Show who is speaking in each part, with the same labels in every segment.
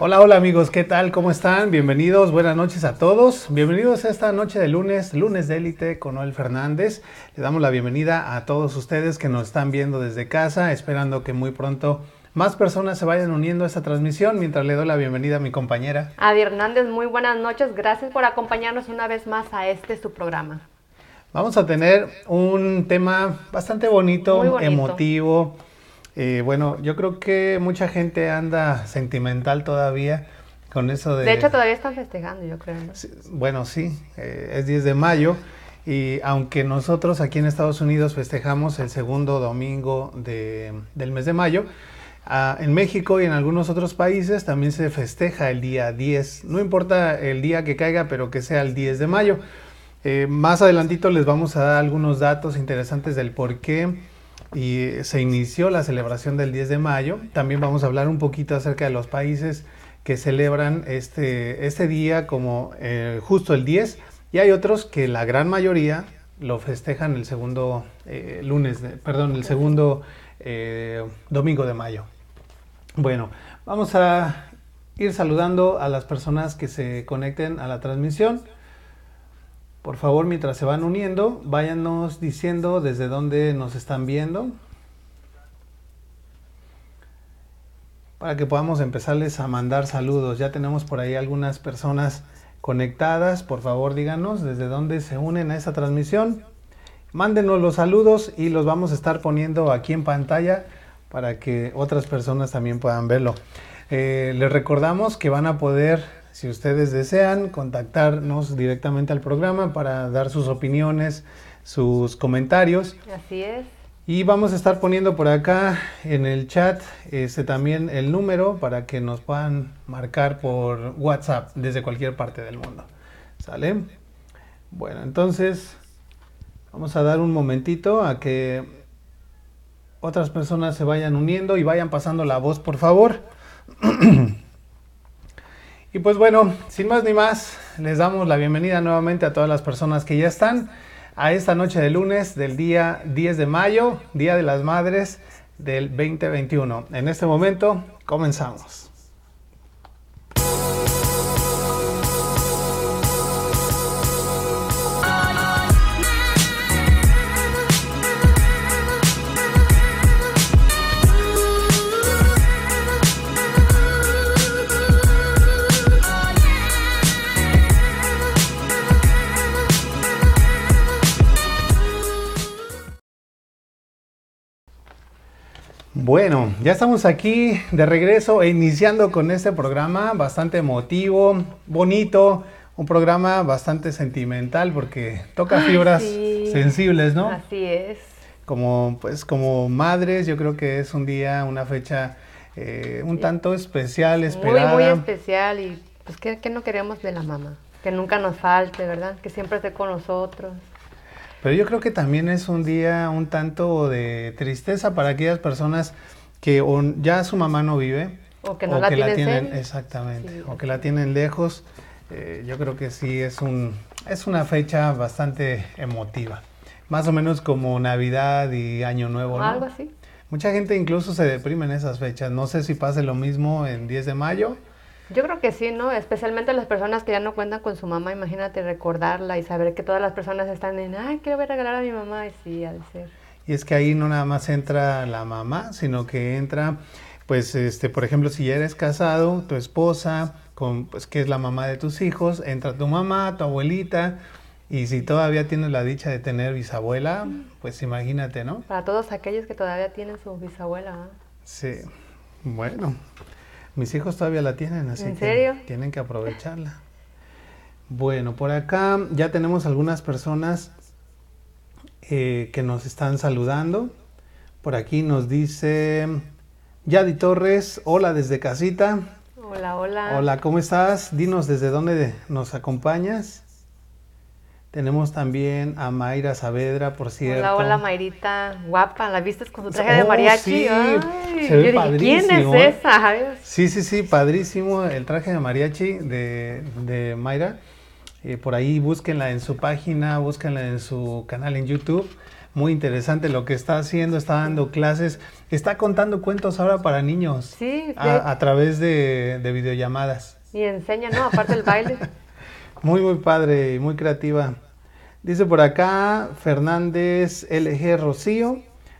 Speaker 1: Hola, hola amigos, ¿qué tal? ¿Cómo están? Bienvenidos, buenas noches a todos. Bienvenidos a esta noche de lunes, lunes de élite con Noel Fernández. Le damos la bienvenida a todos ustedes que nos están viendo desde casa, esperando que muy pronto más personas se vayan uniendo a esta transmisión mientras le doy la bienvenida a mi compañera.
Speaker 2: Adi Hernández, muy buenas noches. Gracias por acompañarnos una vez más a este su programa.
Speaker 1: Vamos a tener un tema bastante bonito,
Speaker 2: bonito.
Speaker 1: emotivo. Eh, bueno, yo creo que mucha gente anda sentimental todavía con eso de...
Speaker 2: De hecho, todavía están festejando, yo creo. ¿no?
Speaker 1: Sí, Bueno, sí, eh, es 10 de mayo y aunque nosotros aquí en Estados Unidos festejamos el segundo domingo de- del mes de mayo, ah, en México y en algunos otros países también se festeja el día 10. No importa el día que caiga, pero que sea el 10 de mayo. Eh, más adelantito les vamos a dar algunos datos interesantes del por qué y se inició la celebración del 10 de mayo. También vamos a hablar un poquito acerca de los países que celebran este, este día como eh, justo el 10 y hay otros que la gran mayoría lo festejan el segundo eh, lunes, de- perdón, el segundo eh, domingo de mayo. Bueno, vamos a ir saludando a las personas que se conecten a la transmisión. Por favor, mientras se van uniendo, váyanos diciendo desde dónde nos están viendo. Para que podamos empezarles a mandar saludos. Ya tenemos por ahí algunas personas conectadas. Por favor, díganos desde dónde se unen a esta transmisión. Mándenos los saludos y los vamos a estar poniendo aquí en pantalla para que otras personas también puedan verlo. Eh, les recordamos que van a poder, si ustedes desean, contactarnos directamente al programa para dar sus opiniones, sus comentarios.
Speaker 2: Así es.
Speaker 1: Y vamos a estar poniendo por acá en el chat este, también el número para que nos puedan marcar por WhatsApp desde cualquier parte del mundo. ¿Sale? Bueno, entonces vamos a dar un momentito a que otras personas se vayan uniendo y vayan pasando la voz, por favor. y pues bueno, sin más ni más, les damos la bienvenida nuevamente a todas las personas que ya están a esta noche de lunes del día 10 de mayo, Día de las Madres del 2021. En este momento, comenzamos. Bueno, ya estamos aquí de regreso e iniciando con este programa bastante emotivo, bonito, un programa bastante sentimental porque toca
Speaker 2: Ay,
Speaker 1: fibras
Speaker 2: sí.
Speaker 1: sensibles, ¿no?
Speaker 2: Así es.
Speaker 1: Como pues como madres, yo creo que es un día, una fecha eh, un tanto especial,
Speaker 2: Muy,
Speaker 1: esperada.
Speaker 2: muy especial y pues ¿qué, qué no queremos de la mamá? Que nunca nos falte, ¿verdad? Que siempre esté con nosotros.
Speaker 1: Pero yo creo que también es un día un tanto de tristeza para aquellas personas que o ya su mamá no vive
Speaker 2: O que no la tienen
Speaker 1: exactamente,
Speaker 2: Sí,
Speaker 1: o que la tienen lejos. Eh, yo creo que sí es un es una fecha bastante emotiva, más o menos como Navidad y Año Nuevo, ¿no?
Speaker 2: Algo así.
Speaker 1: Mucha gente incluso se deprime en esas fechas. No sé si pase lo mismo en 10 de mayo.
Speaker 2: Yo creo que sí, ¿no? Especialmente las personas que ya no cuentan con su mamá, imagínate recordarla y saber que todas las personas están en, ay, quiero ver regalar a mi mamá, y sí, de ser.
Speaker 1: Y es que ahí no nada más entra la mamá, sino que entra, pues, este, por ejemplo, si ya eres casado, tu esposa, con, pues, que es la mamá de tus hijos, entra tu mamá, tu abuelita, y si todavía tienes la dicha de tener bisabuela, pues imagínate, ¿no?
Speaker 2: Para todos aquellos que todavía tienen su bisabuela, ¿ah?
Speaker 1: Sí, bueno, mis hijos todavía la tienen, así
Speaker 2: ¿En
Speaker 1: que
Speaker 2: serio?
Speaker 1: tienen que aprovecharla. Bueno, por acá ya tenemos algunas personas eh, que nos están saludando. Por aquí nos dice Yadi Torres, hola desde casita.
Speaker 2: Hola, hola.
Speaker 1: Hola, ¿cómo estás? Dinos desde dónde nos acompañas. Tenemos también a Mayra Saavedra, por cierto.
Speaker 2: Hola, hola, Mayrita, guapa, ¿la viste con su traje de
Speaker 1: Oh,
Speaker 2: mariachi?
Speaker 1: sí,
Speaker 2: Ay,
Speaker 1: se ve
Speaker 2: yo dije, ¿quién
Speaker 1: padrísimo,
Speaker 2: es
Speaker 1: ¿eh?
Speaker 2: esa?
Speaker 1: Sí, sí, sí, padrísimo el traje de mariachi de, de Mayra. Eh, por ahí búsquenla en su página, búsquenla en su canal en YouTube. muy interesante lo que está haciendo, está dando clases, está contando cuentos ahora para niños.
Speaker 2: Sí,
Speaker 1: a, a través de, de videollamadas.
Speaker 2: Y enseña, ¿no? Aparte el baile.
Speaker 1: muy, muy padre y muy creativa. Dice por acá Fernández LG Rocío.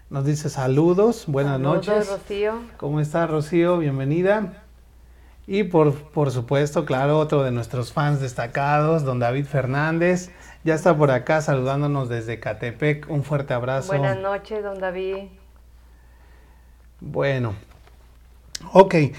Speaker 1: Nos dice saludos, buenas
Speaker 2: Saludos,
Speaker 1: noches.
Speaker 2: Rocío.
Speaker 1: ¿Cómo está Rocío? Bienvenida. Y por, por supuesto, claro, otro de nuestros fans destacados, don David Fernández. Ya está por acá saludándonos desde Catepec. Un fuerte abrazo.
Speaker 2: Buenas noches, don David.
Speaker 1: Bueno, ok, eh,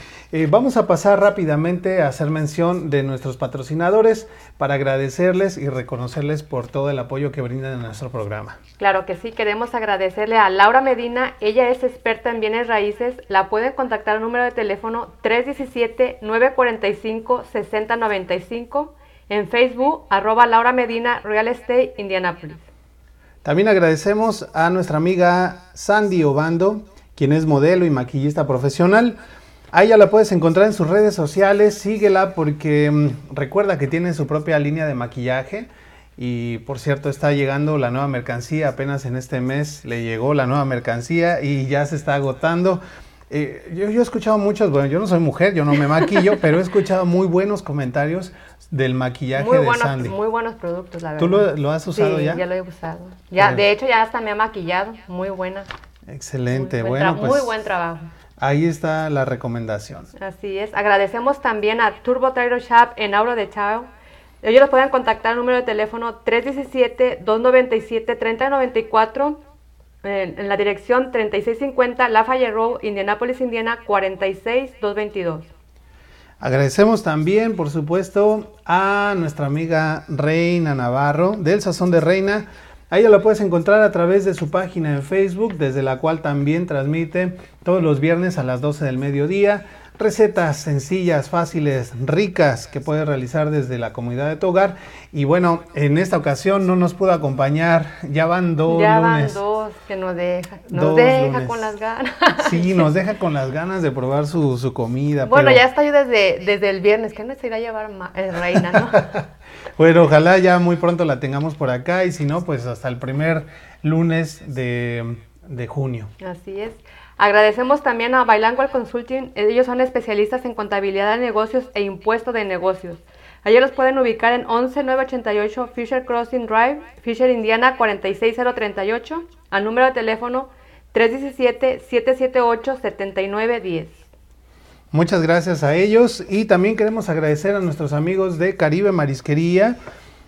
Speaker 1: vamos a pasar rápidamente a hacer mención de nuestros patrocinadores para agradecerles y reconocerles por todo el apoyo que brindan en nuestro programa.
Speaker 2: Claro que sí, queremos agradecerle a Laura Medina, ella es experta en bienes raíces, la pueden contactar al número de teléfono 317-945-6095, en Facebook, arroba Laura Medina Real Estate Indianapolis.
Speaker 1: También agradecemos a nuestra amiga Sandy Obando, quien es modelo y maquillista profesional. A ella la puedes encontrar en sus redes sociales, síguela porque mm, recuerda que tiene su propia línea de maquillaje y por cierto está llegando la nueva mercancía, apenas en este mes le llegó la nueva mercancía y ya se está agotando. Eh, yo, yo he escuchado muchos, bueno, yo no soy mujer, yo no me maquillo, pero he escuchado muy buenos comentarios del maquillaje
Speaker 2: Muy
Speaker 1: de
Speaker 2: buenos,
Speaker 1: Sandy.
Speaker 2: muy buenos productos, la verdad.
Speaker 1: ¿Tú lo, lo has usado
Speaker 2: sí,
Speaker 1: ya?
Speaker 2: ya lo he usado. Ya, de hecho, ya hasta me ha maquillado, muy buena.
Speaker 1: Excelente,
Speaker 2: muy buen
Speaker 1: bueno, pues
Speaker 2: Muy buen trabajo.
Speaker 1: ahí está la recomendación.
Speaker 2: Así es. Agradecemos también a Turbo Tire Shop en Auro de Chao. Ellos los pueden contactar al número de teléfono 317-297-3094 en, en la dirección 3650 Lafayette Road, Indianapolis, Indiana 46222.
Speaker 1: Agradecemos también, por supuesto, a nuestra amiga Reina Navarro del Sazón de Reina. A ella la puedes encontrar a través de su página en Facebook, desde la cual también transmite todos los viernes a las 12 del mediodía. Recetas sencillas, fáciles, ricas que puedes realizar desde la comunidad de tu hogar. Y bueno, en esta ocasión no nos pudo acompañar, ya van dos
Speaker 2: ya
Speaker 1: lunes.
Speaker 2: van dos que nos deja, nos
Speaker 1: Dos
Speaker 2: deja
Speaker 1: lunes.
Speaker 2: con las ganas.
Speaker 1: Sí, nos deja con las ganas de probar su, su comida.
Speaker 2: Bueno,
Speaker 1: pero-
Speaker 2: ya está yo desde, desde el viernes, que no se irá a llevar eh, reina, ¿no?
Speaker 1: Bueno, ojalá ya muy pronto la tengamos por acá y si no, pues hasta el primer lunes de, de junio.
Speaker 2: Así es. Agradecemos también a Bilingual Consulting. Ellos son especialistas en contabilidad de negocios e impuesto de negocios. Ellos los pueden ubicar en 11988 Fisher Crossing Drive, Fisher, Indiana 46038, al número de teléfono 317-778-7910.
Speaker 1: Muchas gracias a ellos y también queremos agradecer a nuestros amigos de Caribe Marisquería.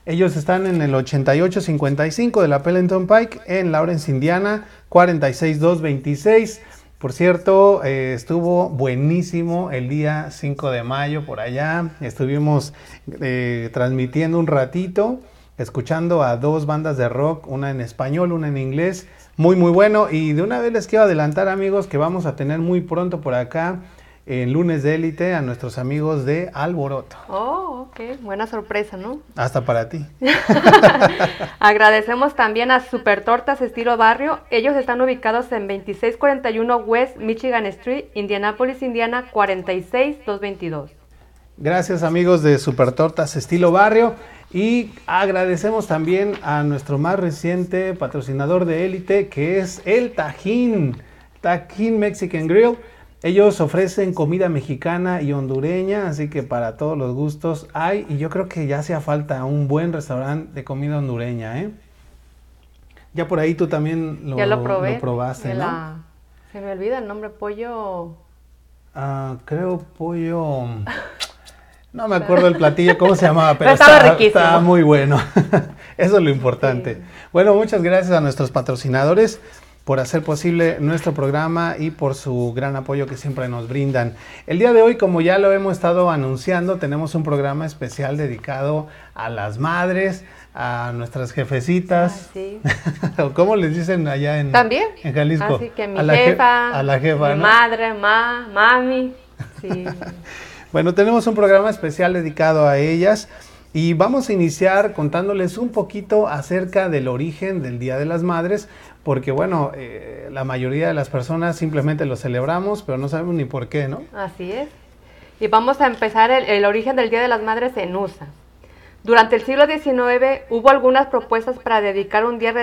Speaker 1: Ellos están en el 8855 de la Pellenton Pike en Lawrence, Indiana, 46226. Por cierto, eh, estuvo buenísimo el día 5 de mayo por allá. Estuvimos eh, transmitiendo un ratito, escuchando a dos bandas de rock, una en español, una en inglés. Muy, muy bueno. Y de una vez les quiero adelantar, amigos, que vamos a tener muy pronto por acá, en lunes de élite, a nuestros amigos de Alboroto.
Speaker 2: Oh, ok. Buena sorpresa, ¿no?
Speaker 1: Hasta para ti.
Speaker 2: Agradecemos también a Super Tortas Estilo Barrio. Ellos están ubicados en 2641 West Michigan Street, Indianapolis, Indiana 46222.
Speaker 1: Gracias amigos de Super Tortas Estilo Barrio y agradecemos también a nuestro más reciente patrocinador de élite que es el Tajín, Tajín Mexican Grill. Ellos ofrecen comida mexicana y hondureña, así que para todos los gustos hay y yo creo que ya hacía falta un buen restaurante de comida hondureña, ¿eh? Ya por ahí tú también lo,
Speaker 2: ya lo probé.
Speaker 1: probaste, ¿no?
Speaker 2: la- Se me olvida el nombre, pollo.
Speaker 1: Ah, creo pollo. No me acuerdo el platillo, cómo se llamaba, pero,
Speaker 2: Pero estaba
Speaker 1: estaba,
Speaker 2: riquísimo.
Speaker 1: estaba muy bueno. Eso es lo importante.
Speaker 2: Sí.
Speaker 1: Bueno, muchas gracias a nuestros patrocinadores por hacer posible nuestro programa y por su gran apoyo que siempre nos brindan. El día de hoy, como ya lo hemos estado anunciando, tenemos un programa especial dedicado a las madres, a nuestras jefecitas.
Speaker 2: Sí.
Speaker 1: ¿O ¿Cómo les dicen allá en,
Speaker 2: También.
Speaker 1: en Jalisco?
Speaker 2: Así que mi
Speaker 1: a la je-
Speaker 2: jefa,
Speaker 1: a la jefa,
Speaker 2: mi
Speaker 1: ¿no?
Speaker 2: madre, ma, mami. Sí.
Speaker 1: Bueno, tenemos un programa especial dedicado a ellas y vamos a iniciar contándoles un poquito acerca del origen del Día de las Madres, porque bueno, eh, la mayoría de las personas simplemente lo celebramos, pero no sabemos ni por qué, ¿no?
Speaker 2: Así es. Y vamos a empezar el, el origen del Día de las Madres en USA. Durante el siglo XIX hubo algunas propuestas para dedicar un día,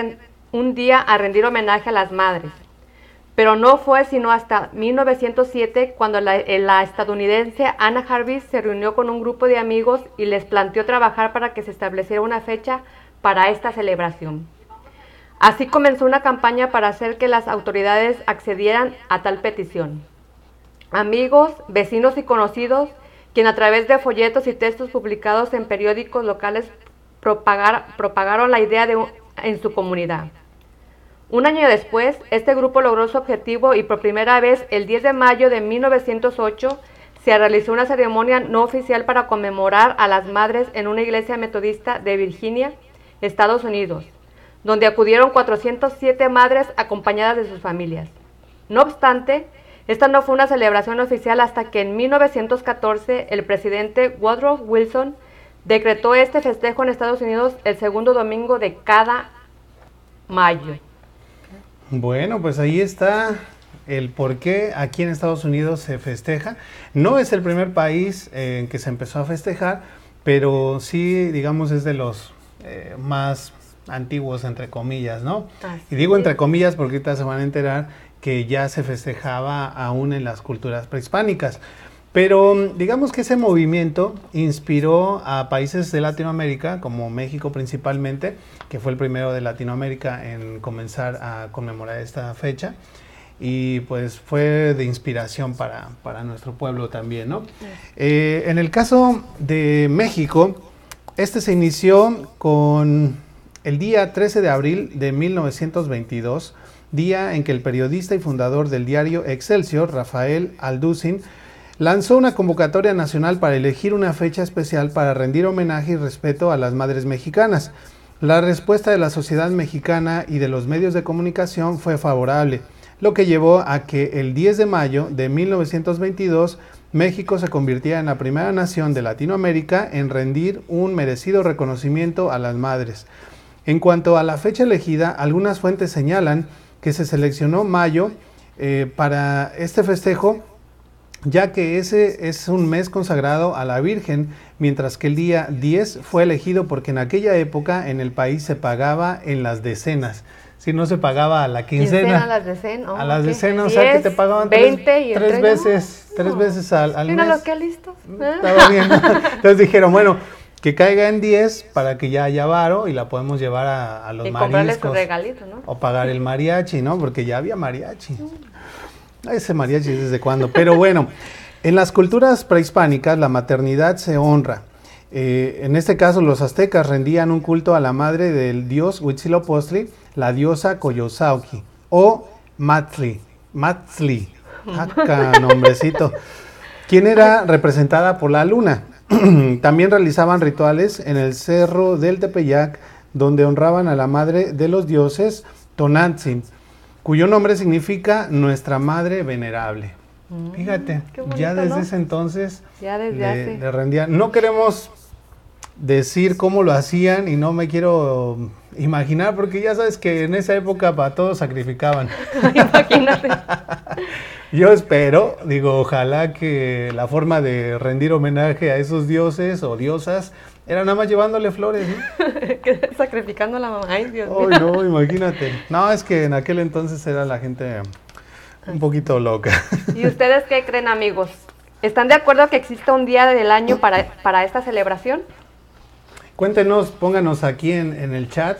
Speaker 2: un día a rendir homenaje a las madres. Pero no fue sino hasta 1907 cuando la, eh, la, estadounidense Anna Jarvis se reunió con un grupo de amigos y les planteó trabajar para que se estableciera una fecha para esta celebración. Así comenzó una campaña para hacer que las autoridades accedieran a tal petición. Amigos, vecinos y conocidos, quien a través de folletos y textos publicados en periódicos locales propagar, propagaron la idea de, en su comunidad. Un año después, este grupo logró su objetivo y por primera vez, el 10 de mayo de 1908, se realizó una ceremonia no oficial para conmemorar a las madres en una iglesia metodista de Virginia, Estados Unidos, donde acudieron 407 madres acompañadas de sus familias. No obstante, esta no fue una celebración oficial hasta que en 1914 el presidente Woodrow Wilson decretó este festejo en Estados Unidos el segundo domingo de cada mayo.
Speaker 1: Bueno, pues ahí está el por qué aquí en Estados Unidos se festeja. No es el primer país eh, en que se empezó a festejar, pero sí, digamos, es de los eh, más antiguos, entre comillas, ¿no? Así y digo entre comillas porque ahorita se van a enterar que ya se festejaba aún en las culturas prehispánicas. Pero digamos que ese movimiento inspiró a países de Latinoamérica, como México principalmente, que fue el primero de Latinoamérica en comenzar a conmemorar esta fecha. Y pues fue de inspiración para, para nuestro pueblo también, ¿no? Eh, en el caso de México, este se inició con el día 13 de abril de 1922, día en que el periodista y fundador del diario Excelsior, Rafael Alducin, lanzó una convocatoria nacional para elegir una fecha especial para rendir homenaje y respeto a las madres mexicanas. La respuesta de la sociedad mexicana y de los medios de comunicación fue favorable, lo que llevó a que el 10 de mayo de 1922 México se convirtiera en la primera nación de Latinoamérica en rendir un merecido reconocimiento a las madres. En cuanto a la fecha elegida, algunas fuentes señalan que se seleccionó mayo eh, para este festejo ya que ese es un mes consagrado a la Virgen, mientras que el día 10 fue elegido porque en aquella época en el país se pagaba en las decenas. Si no se pagaba a la quincena.
Speaker 2: a las decenas.
Speaker 1: a las decenas, o sea que te pagaban
Speaker 2: 20
Speaker 1: tres,
Speaker 2: y
Speaker 1: tres veces, tres veces al, al
Speaker 2: Mira
Speaker 1: mes.
Speaker 2: lo que listo.
Speaker 1: Estaba bien. Entonces dijeron, bueno, que caiga en 10 para que ya haya varo y la podemos llevar a, a los
Speaker 2: y comprarle su regalito, ¿no?
Speaker 1: O pagar el mariachi, ¿no? Porque ya había mariachi. Ese mariachi desde cuándo. Pero bueno, en las culturas prehispánicas la maternidad se honra. Eh, en este caso, los aztecas rendían un culto a la madre del dios Huitzilopochtli, la diosa Coyosauqui, o Matzli. Matzli. Acá, nombrecito. Quien era representada por la luna. También realizaban rituales en el cerro del Tepeyac, donde honraban a la madre de los dioses Tonantzin, cuyo nombre significa nuestra madre venerable. Fíjate,
Speaker 2: qué bonito,
Speaker 1: ya desde
Speaker 2: ¿no?
Speaker 1: ese entonces
Speaker 2: Ya desde
Speaker 1: le,
Speaker 2: hace.
Speaker 1: le rendían. No queremos decir cómo lo hacían y no me quiero imaginar porque ya sabes que en esa época para todos sacrificaban.
Speaker 2: Imagínate.
Speaker 1: Yo espero, digo, ojalá que la forma de rendir homenaje a esos dioses o diosas era nada más llevándole flores. ¿no?
Speaker 2: Sacrificando a la mamá. Ay, Dios mío.
Speaker 1: Ay, no, imagínate. No, es que en aquel entonces era la gente un poquito loca.
Speaker 2: ¿Y ustedes qué creen, amigos? ¿Están de acuerdo que exista un día del año para, para esta celebración?
Speaker 1: Cuéntenos, pónganos aquí en, en el chat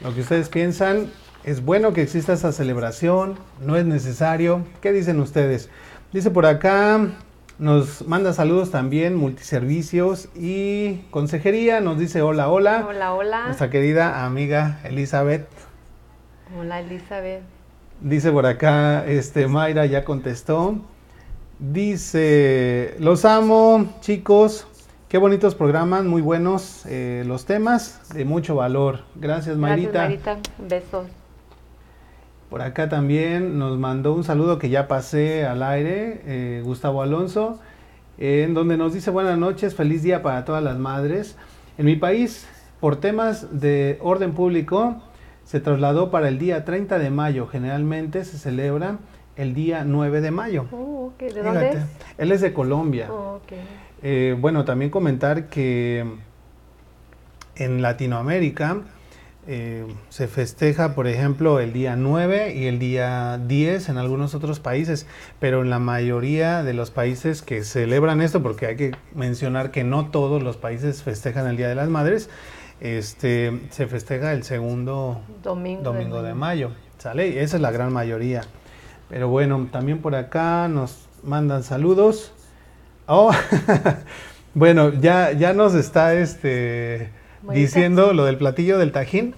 Speaker 1: lo que ustedes piensan. ¿Es bueno que exista esa celebración? ¿No es necesario? ¿Qué dicen ustedes? Dice por acá, nos manda saludos también, multiservicios y consejería. Nos dice hola, hola.
Speaker 2: Hola, hola.
Speaker 1: Nuestra querida amiga Elizabeth.
Speaker 2: Hola, Elizabeth.
Speaker 1: Dice por acá, este Mayra ya contestó. Dice, los amo, chicos. Qué bonitos programas, muy buenos eh, los temas, de mucho valor. Gracias, Mayrita.
Speaker 2: Gracias, Marita. Besos.
Speaker 1: Por acá también nos mandó un saludo que ya pasé al aire, eh, Gustavo Alonso, en donde nos dice buenas noches, feliz día para todas las madres. En mi país, por temas de orden público, se trasladó para el día 30 de mayo. Generalmente se celebra el día 9 de mayo.
Speaker 2: Oh. ¿De dónde
Speaker 1: Fíjate,
Speaker 2: es?
Speaker 1: Él es de Colombia.
Speaker 2: Oh.
Speaker 1: Eh, bueno, también comentar que en Latinoamérica eh, se festeja, por ejemplo, el día 9 y el día 10 en algunos otros países, pero en la mayoría de los países que celebran esto, porque hay que mencionar que no todos los países festejan el Día de las Madres, este, se festeja el segundo
Speaker 2: Domingo,
Speaker 1: domingo de, mayo. ¿Sale? Esa es la gran mayoría. Pero bueno, también por acá nos mandan saludos. Oh, bueno, ya, ya nos está este diciendo lo del platillo del tajín.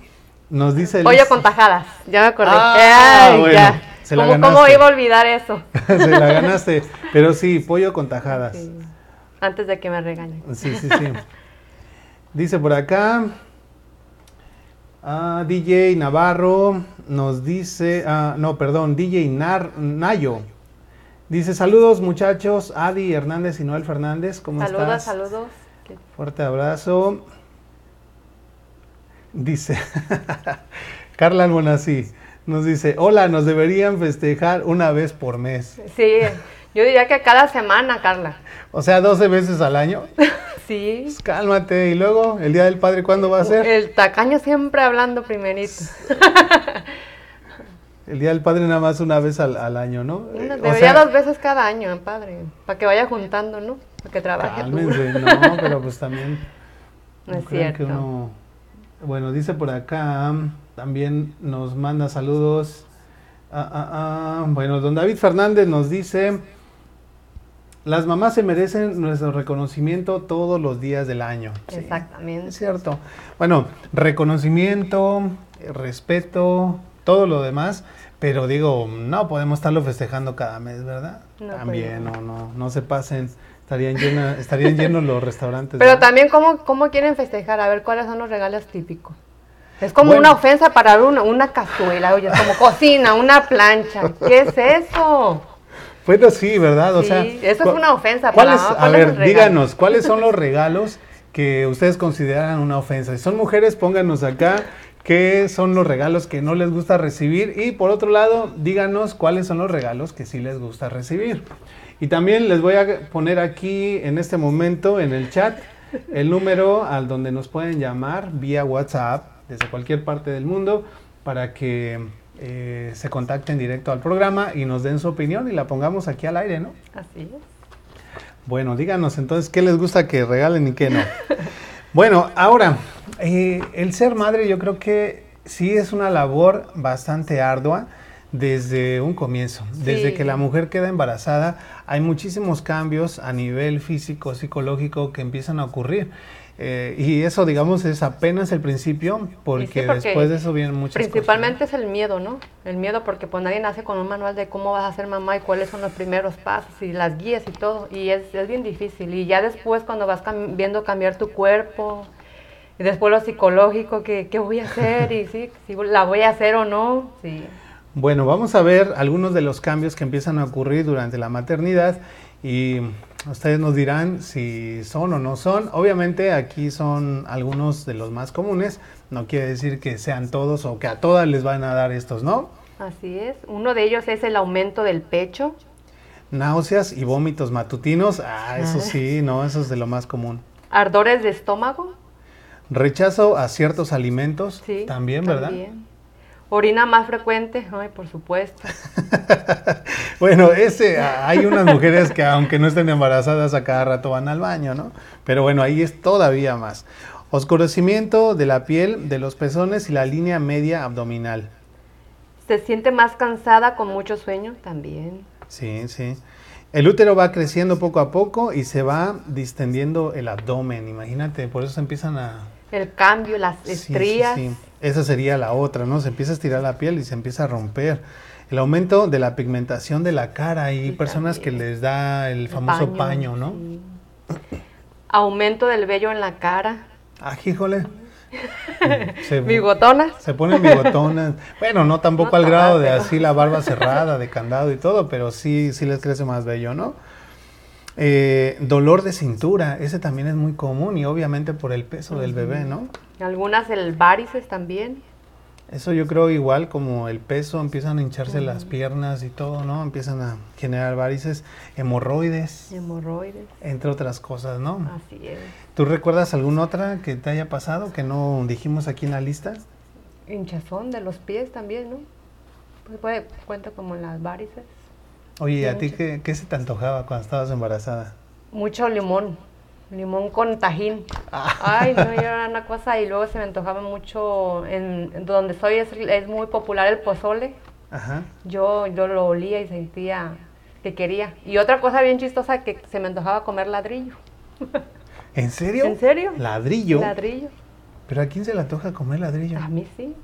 Speaker 1: Nos dice el
Speaker 2: Pollo con tajadas, ya me acordé.
Speaker 1: Ah,
Speaker 2: Ay,
Speaker 1: bueno,
Speaker 2: ya.
Speaker 1: se la
Speaker 2: ¿Cómo,
Speaker 1: ganaste.
Speaker 2: cómo iba a olvidar eso?
Speaker 1: Se la ganaste. Pero sí, pollo con tajadas.
Speaker 2: Sí, Antes de que me regañen.
Speaker 1: Sí, sí, sí. Dice por acá. ah, DJ Navarro nos dice. ah, no, perdón, DJ Nar- Nayo. Dice: Saludos, muchachos. Adi Hernández y Noel Fernández. ¿Cómo
Speaker 2: Saludos,
Speaker 1: estás?
Speaker 2: saludos. ¿Qué-
Speaker 1: Fuerte abrazo. Dice Carla Almonací. Nos dice: Hola, nos deberían festejar una vez por mes.
Speaker 2: Sí, yo diría que cada semana, Carla.
Speaker 1: O sea, 12 veces al año.
Speaker 2: Sí.
Speaker 1: Pues cálmate. Y luego, el Día del Padre, ¿cuándo va a ser?
Speaker 2: El tacaño siempre hablando primerito.
Speaker 1: El Día del Padre nada más una vez al, al año, ¿no? Eh, o
Speaker 2: Debería
Speaker 1: sea,
Speaker 2: dos veces cada año, eh, padre. Para que vaya juntando, ¿no? Para que trabaje
Speaker 1: cálmense, no, pero pues también...
Speaker 2: No es cierto.
Speaker 1: que uno- Bueno, dice por acá, también nos manda saludos. Ah, ah, ah, Bueno, don David Fernández nos dice, las mamás se merecen nuestro reconocimiento todos los días del año. Sí,
Speaker 2: Exactamente.
Speaker 1: Es cierto. Bueno, reconocimiento, respeto, todo lo demás, pero digo, no podemos estarlo festejando cada mes, ¿verdad?
Speaker 2: No
Speaker 1: También, no, no, no se pasen, estarían, llena- estarían llenos los restaurantes.
Speaker 2: Pero
Speaker 1: ¿verdad?
Speaker 2: también, ¿cómo, ¿cómo quieren festejar? A ver, ¿cuáles son los regalos típicos? Es como
Speaker 1: Bueno.
Speaker 2: una ofensa para una, una cazuela, oye, como cocina, una plancha. ¿Qué es eso?
Speaker 1: Bueno, sí, ¿verdad? O
Speaker 2: Sí,
Speaker 1: sea,
Speaker 2: eso es una ofensa
Speaker 1: ¿cuáles-
Speaker 2: para-
Speaker 1: A
Speaker 2: ¿cuál es
Speaker 1: ver, díganos, ¿cuáles son los regalos que ustedes consideran una ofensa? Si son mujeres, pónganos acá qué son los regalos que no les gusta recibir y por otro lado, díganos cuáles son los regalos que sí les gusta recibir. Y también les voy a poner aquí en este momento en el chat el número al donde nos pueden llamar vía WhatsApp desde cualquier parte del mundo para que eh, se contacten directo al programa y nos den su opinión y la pongamos aquí al aire, ¿no?
Speaker 2: Así es.
Speaker 1: Bueno, díganos entonces qué les gusta que regalen y qué no. bueno, ahora, eh, el ser madre yo creo que sí es una labor bastante ardua desde un comienzo. Desde que la mujer queda embarazada, hay muchísimos cambios a nivel físico, psicológico que empiezan a ocurrir. Eh, y eso, digamos, es apenas el principio, porque,
Speaker 2: Y sí, porque
Speaker 1: después de eso vienen muchas cosas.
Speaker 2: Principalmente es el miedo, ¿no? El miedo porque pues nadie nace con un manual de cómo vas a ser mamá y cuáles son los primeros pasos y las guías y todo. Y es, es bien difícil. Y ya después cuando vas cam- viendo cambiar tu cuerpo y después lo psicológico, que qué voy a hacer? Y sí, si la voy a hacer o no. Sí.
Speaker 1: Bueno, vamos a ver algunos de los cambios que empiezan a ocurrir durante la maternidad y ustedes nos dirán si son o no son. Obviamente aquí son algunos de los más comunes, no quiere decir que sean todos o que a todas les van a dar estos, ¿no?
Speaker 2: Así es. Uno de ellos es el aumento del pecho.
Speaker 1: Náuseas y vómitos matutinos, ah, eso sí, no, eso es de lo más común.
Speaker 2: Ardores de estómago.
Speaker 1: Rechazo a ciertos alimentos,
Speaker 2: Sí.
Speaker 1: también, ¿verdad?
Speaker 2: también. Orina más frecuente. Ay, por supuesto.
Speaker 1: Bueno, ese, hay unas mujeres que aunque no estén embarazadas a cada rato van al baño, ¿no? Pero bueno, ahí es todavía más. Oscurecimiento de la piel, de los pezones y la línea media abdominal.
Speaker 2: Se siente más cansada con mucho sueño también.
Speaker 1: Sí, sí. El útero va creciendo poco a poco y se va distendiendo el abdomen. Imagínate, por eso se empiezan a...
Speaker 2: El cambio, las
Speaker 1: Sí, sí,
Speaker 2: estrías.
Speaker 1: sí. Esa sería la otra, ¿no? Se empieza a estirar la piel y se empieza a romper. El aumento de la pigmentación de la cara. Hay personas que les da el famoso paño, ¿no?
Speaker 2: sí. Aumento del vello en la cara.
Speaker 1: Ah, híjole. Se,
Speaker 2: Bigotonas.
Speaker 1: se ponen bigotonas. Bueno, no tampoco
Speaker 2: No
Speaker 1: al grado de así la barba cerrada, de candado y todo, pero sí, sí les crece más bello, ¿no? Eh, dolor de cintura, ese también es muy común y obviamente por el peso del bebé, ¿no?
Speaker 2: Algunas el varices también.
Speaker 1: Eso yo creo igual como el peso, empiezan a hincharse las piernas y todo, ¿no? Empiezan a generar varices, hemorroides,
Speaker 2: Hemorroides.
Speaker 1: entre otras cosas, ¿no?
Speaker 2: Así es.
Speaker 1: ¿Tú recuerdas alguna otra que te haya pasado que no dijimos aquí en la lista?
Speaker 2: hinchazón de los pies también, ¿no? Pues puede, cuenta como las varices.
Speaker 1: Oye, ¿y a ti qué, qué se te antojaba cuando estabas embarazada?
Speaker 2: Mucho limón, limón con tajín.
Speaker 1: Ah.
Speaker 2: Ay, no, yo era una cosa y luego se me antojaba mucho, en, donde soy es, es muy popular el pozole.
Speaker 1: Ajá.
Speaker 2: Yo, yo lo olía y sentía que quería. Y otra cosa bien chistosa que se me antojaba comer ladrillo.
Speaker 1: ¿En serio?
Speaker 2: ¿En serio?
Speaker 1: ¿Ladrillo?
Speaker 2: Ladrillo.
Speaker 1: ¿Pero a quién se le antoja comer ladrillo?
Speaker 2: A mí sí.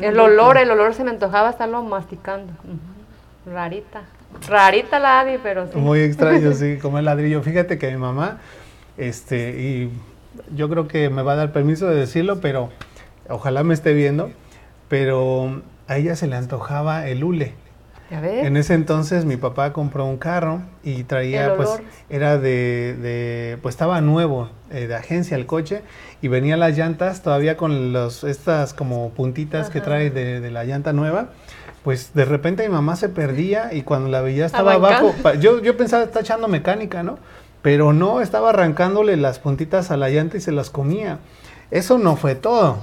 Speaker 2: El olor, el olor se me antojaba estarlo masticando. Rarita. Rarita la Adi, pero sí.
Speaker 1: Muy extraño, sí, comer ladrillo. Fíjate que mi mamá, este, y yo creo que me va a dar permiso de decirlo, pero ojalá me esté viendo, pero a ella se le antojaba el hule.
Speaker 2: ¿Ya ves?
Speaker 1: En ese entonces mi papá compró un carro y traía,
Speaker 2: El
Speaker 1: pues, era de, de- pues estaba nuevo, eh, de agencia el coche, y venía las llantas todavía con los, estas como puntitas que trae de, de la llanta nueva. Pues de repente mi mamá se perdía y cuando la veía estaba abajo. Yo, yo pensaba está echando mecánica, ¿no? Pero no, estaba arrancándole las puntitas a la llanta y se las comía. Eso no fue todo,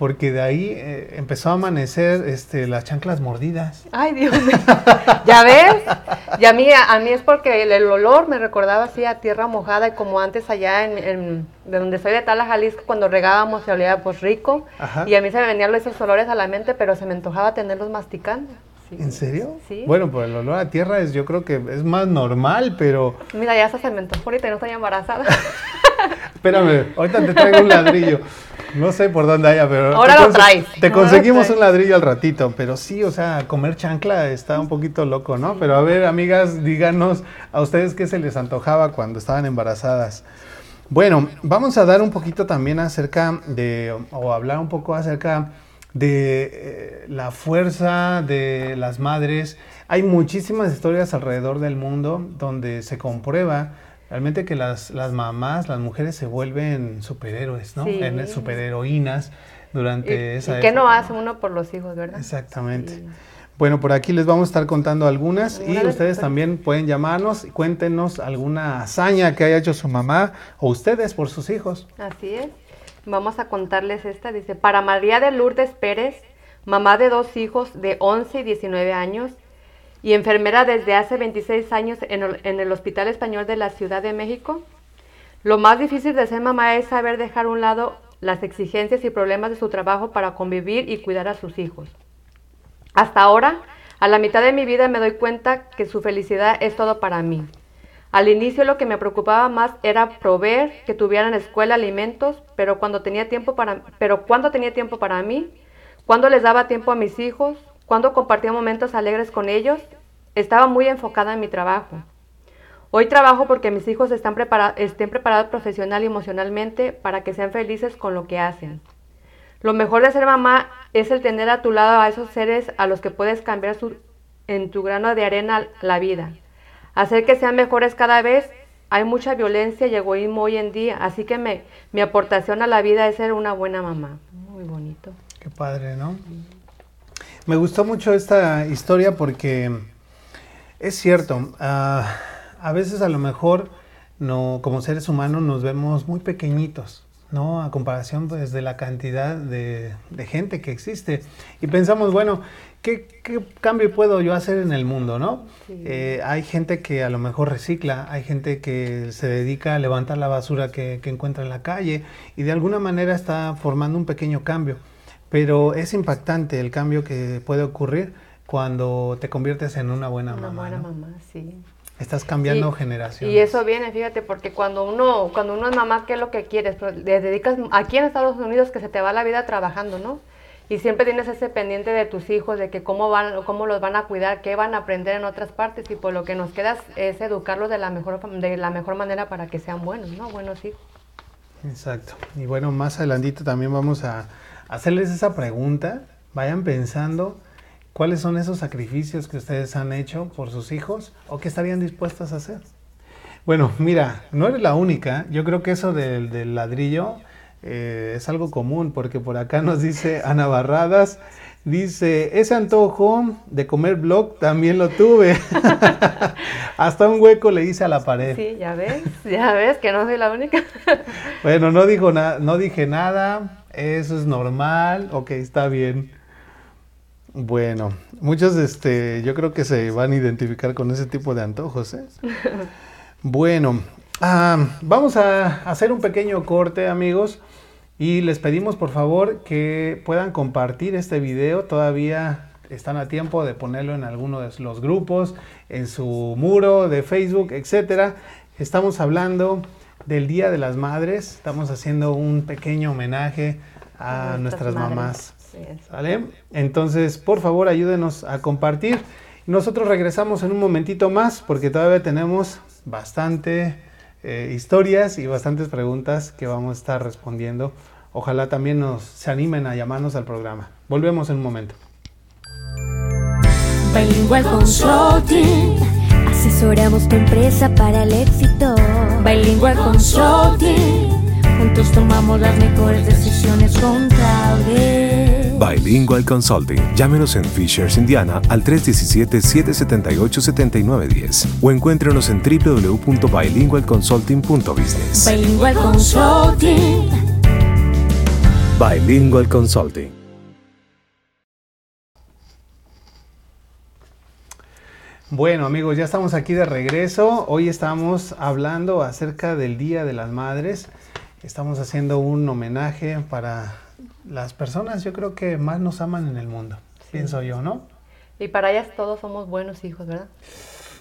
Speaker 1: porque de ahí eh, empezó a amanecer este, las chanclas mordidas.
Speaker 2: Ay, Dios mío. ¿Ya ves? Y a mí, a, mí es porque el, el olor me recordaba así a tierra mojada y como antes allá en, en- de donde soy de Tala, Jalisco, cuando regábamos se olía pues rico.
Speaker 1: Ajá.
Speaker 2: Y a mí se me venían esos olores a la mente, pero se me antojaba tenerlos masticando. Sí.
Speaker 1: ¿En serio?
Speaker 2: Sí.
Speaker 1: Bueno, pues el olor a tierra es, yo creo que es más normal, pero
Speaker 2: Mira, ya se me antojó ahorita y no estoy embarazada.
Speaker 1: espérame, ahorita te traigo un ladrillo. No sé por dónde haya, pero
Speaker 2: Ahora
Speaker 1: te
Speaker 2: lo traes.
Speaker 1: Te conseguimos
Speaker 2: traes.
Speaker 1: un ladrillo al ratito, pero sí, o sea, comer chancla está un poquito loco, ¿no? Pero a ver, amigas, díganos a ustedes qué se les antojaba cuando estaban embarazadas. Bueno, vamos a dar un poquito también acerca de, o hablar un poco acerca de eh, la fuerza de las madres. Hay muchísimas historias alrededor del mundo donde se comprueba realmente que las, las mamás, las mujeres se vuelven superhéroes, ¿no?
Speaker 2: Sí.
Speaker 1: Superheroínas durante
Speaker 2: ¿Y,
Speaker 1: esa
Speaker 2: y qué no hace uno por los hijos, verdad?
Speaker 1: Exactamente.
Speaker 2: Sí.
Speaker 1: Bueno, por aquí les vamos a estar contando algunas y ustedes también pueden llamarnos y cuéntenos alguna hazaña que haya hecho su mamá o ustedes por sus hijos.
Speaker 2: Así es. Vamos a contarles esta. Dice, para María de Lourdes Pérez, mamá de dos hijos de 11 y 19 años y enfermera desde hace 26 años en el, Hospital Español de la Ciudad de México, lo más difícil de ser mamá es saber dejar a un lado las exigencias y problemas de su trabajo para convivir y cuidar a sus hijos. Hasta ahora, a la mitad de mi vida me doy cuenta que su felicidad es todo para mí. Al inicio lo que me preocupaba más era proveer que tuvieran escuela alimentos, pero cuando tenía tiempo para pero cuando tenía tiempo para mí, cuando les daba tiempo a mis hijos, cuando compartía momentos alegres con ellos, estaba muy enfocada en mi trabajo. Hoy trabajo porque mis hijos están prepara- estén preparados profesional y emocionalmente para que sean felices con lo que hacen. Lo mejor de ser mamá es el tener a tu lado a esos seres a los que puedes cambiar su- en tu grano de arena la vida. Hacer que sean mejores cada vez. Hay mucha violencia y egoísmo hoy en día, así que me- mi aportación a la vida es ser una buena mamá. Muy bonito.
Speaker 1: Qué padre, ¿no? Me gustó mucho esta historia porque es cierto, ah, a veces a lo mejor no, como seres humanos nos vemos muy pequeñitos, ¿no? A comparación pues, de la cantidad de, de gente que existe. Y pensamos, bueno, ¿qué, qué cambio puedo yo hacer en el mundo, no?
Speaker 2: Sí.
Speaker 1: Eh, hay gente que a lo mejor recicla, hay gente que se dedica a levantar la basura que, que encuentra en la calle y de alguna manera está formando un pequeño cambio. Pero es impactante el cambio que puede ocurrir cuando te conviertes en una buena
Speaker 2: Una
Speaker 1: mamá.
Speaker 2: buena
Speaker 1: ¿no?
Speaker 2: mamá, sí.
Speaker 1: Estás cambiando
Speaker 2: Y-
Speaker 1: generaciones.
Speaker 2: Y eso viene, fíjate, porque cuando uno, cuando uno es mamá, ¿qué es lo que quieres? Pues, le dedicas, aquí en Estados Unidos que se te va la vida trabajando, ¿no? Y siempre tienes ese pendiente de tus hijos, de que cómo van, cómo los van a cuidar, qué van a aprender en otras partes, y pues lo que nos queda es educarlos de la mejor, de la mejor manera para que sean buenos, ¿no? Buenos hijos.
Speaker 1: Exacto. Y bueno, más adelantito también vamos a hacerles esa pregunta. Vayan pensando cuáles son esos sacrificios que ustedes han hecho por sus hijos o que estarían dispuestas a hacer. Bueno, mira, no eres la única. Yo creo que eso del, del ladrillo eh, es algo común porque por acá nos dice Ana Barradas, Dice, ese antojo de comer blog también lo tuve. Hasta un hueco le hice a la pared.
Speaker 2: Sí, ya ves, ya ves que no soy la única.
Speaker 1: bueno, no dijo nada, no dije nada. Eso es normal. Ok, está bien. Bueno, muchos, este, yo creo que se van a identificar con ese tipo de antojos. ¿eh? bueno, ah, vamos a hacer un pequeño corte, amigos. Y les pedimos por favor que puedan compartir este video. Todavía están a tiempo de ponerlo en alguno de los grupos, en su muro de Facebook, etcétera. Estamos hablando del Día de las Madres. Estamos haciendo un pequeño homenaje a, nuestras, mamás. Entonces, por favor, ayúdenos a compartir. Nosotros regresamos en un momentito más porque todavía tenemos bastante eh, historias y bastantes preguntas que vamos a estar respondiendo Ojalá también nos se animen a llamarnos al programa. Volvemos en un momento.
Speaker 3: Bilingual Consulting. Asesoramos tu empresa para el éxito. Bilingual Consulting. Juntos tomamos las mejores decisiones contables.
Speaker 4: Bilingual Consulting. Llámenos en Fishers, Indiana al 317-778-7910 o encuéntrenos en www.bilingualconsulting.business.
Speaker 3: Bilingual Consulting
Speaker 4: Bilingual Consulting.
Speaker 1: Bueno amigos, ya estamos aquí de regreso. Hoy estamos hablando acerca del Día de las Madres. Estamos haciendo un homenaje para las personas, yo creo que más nos aman en el mundo, pienso yo, ¿no?
Speaker 2: Y para ellas todos somos buenos hijos, ¿verdad?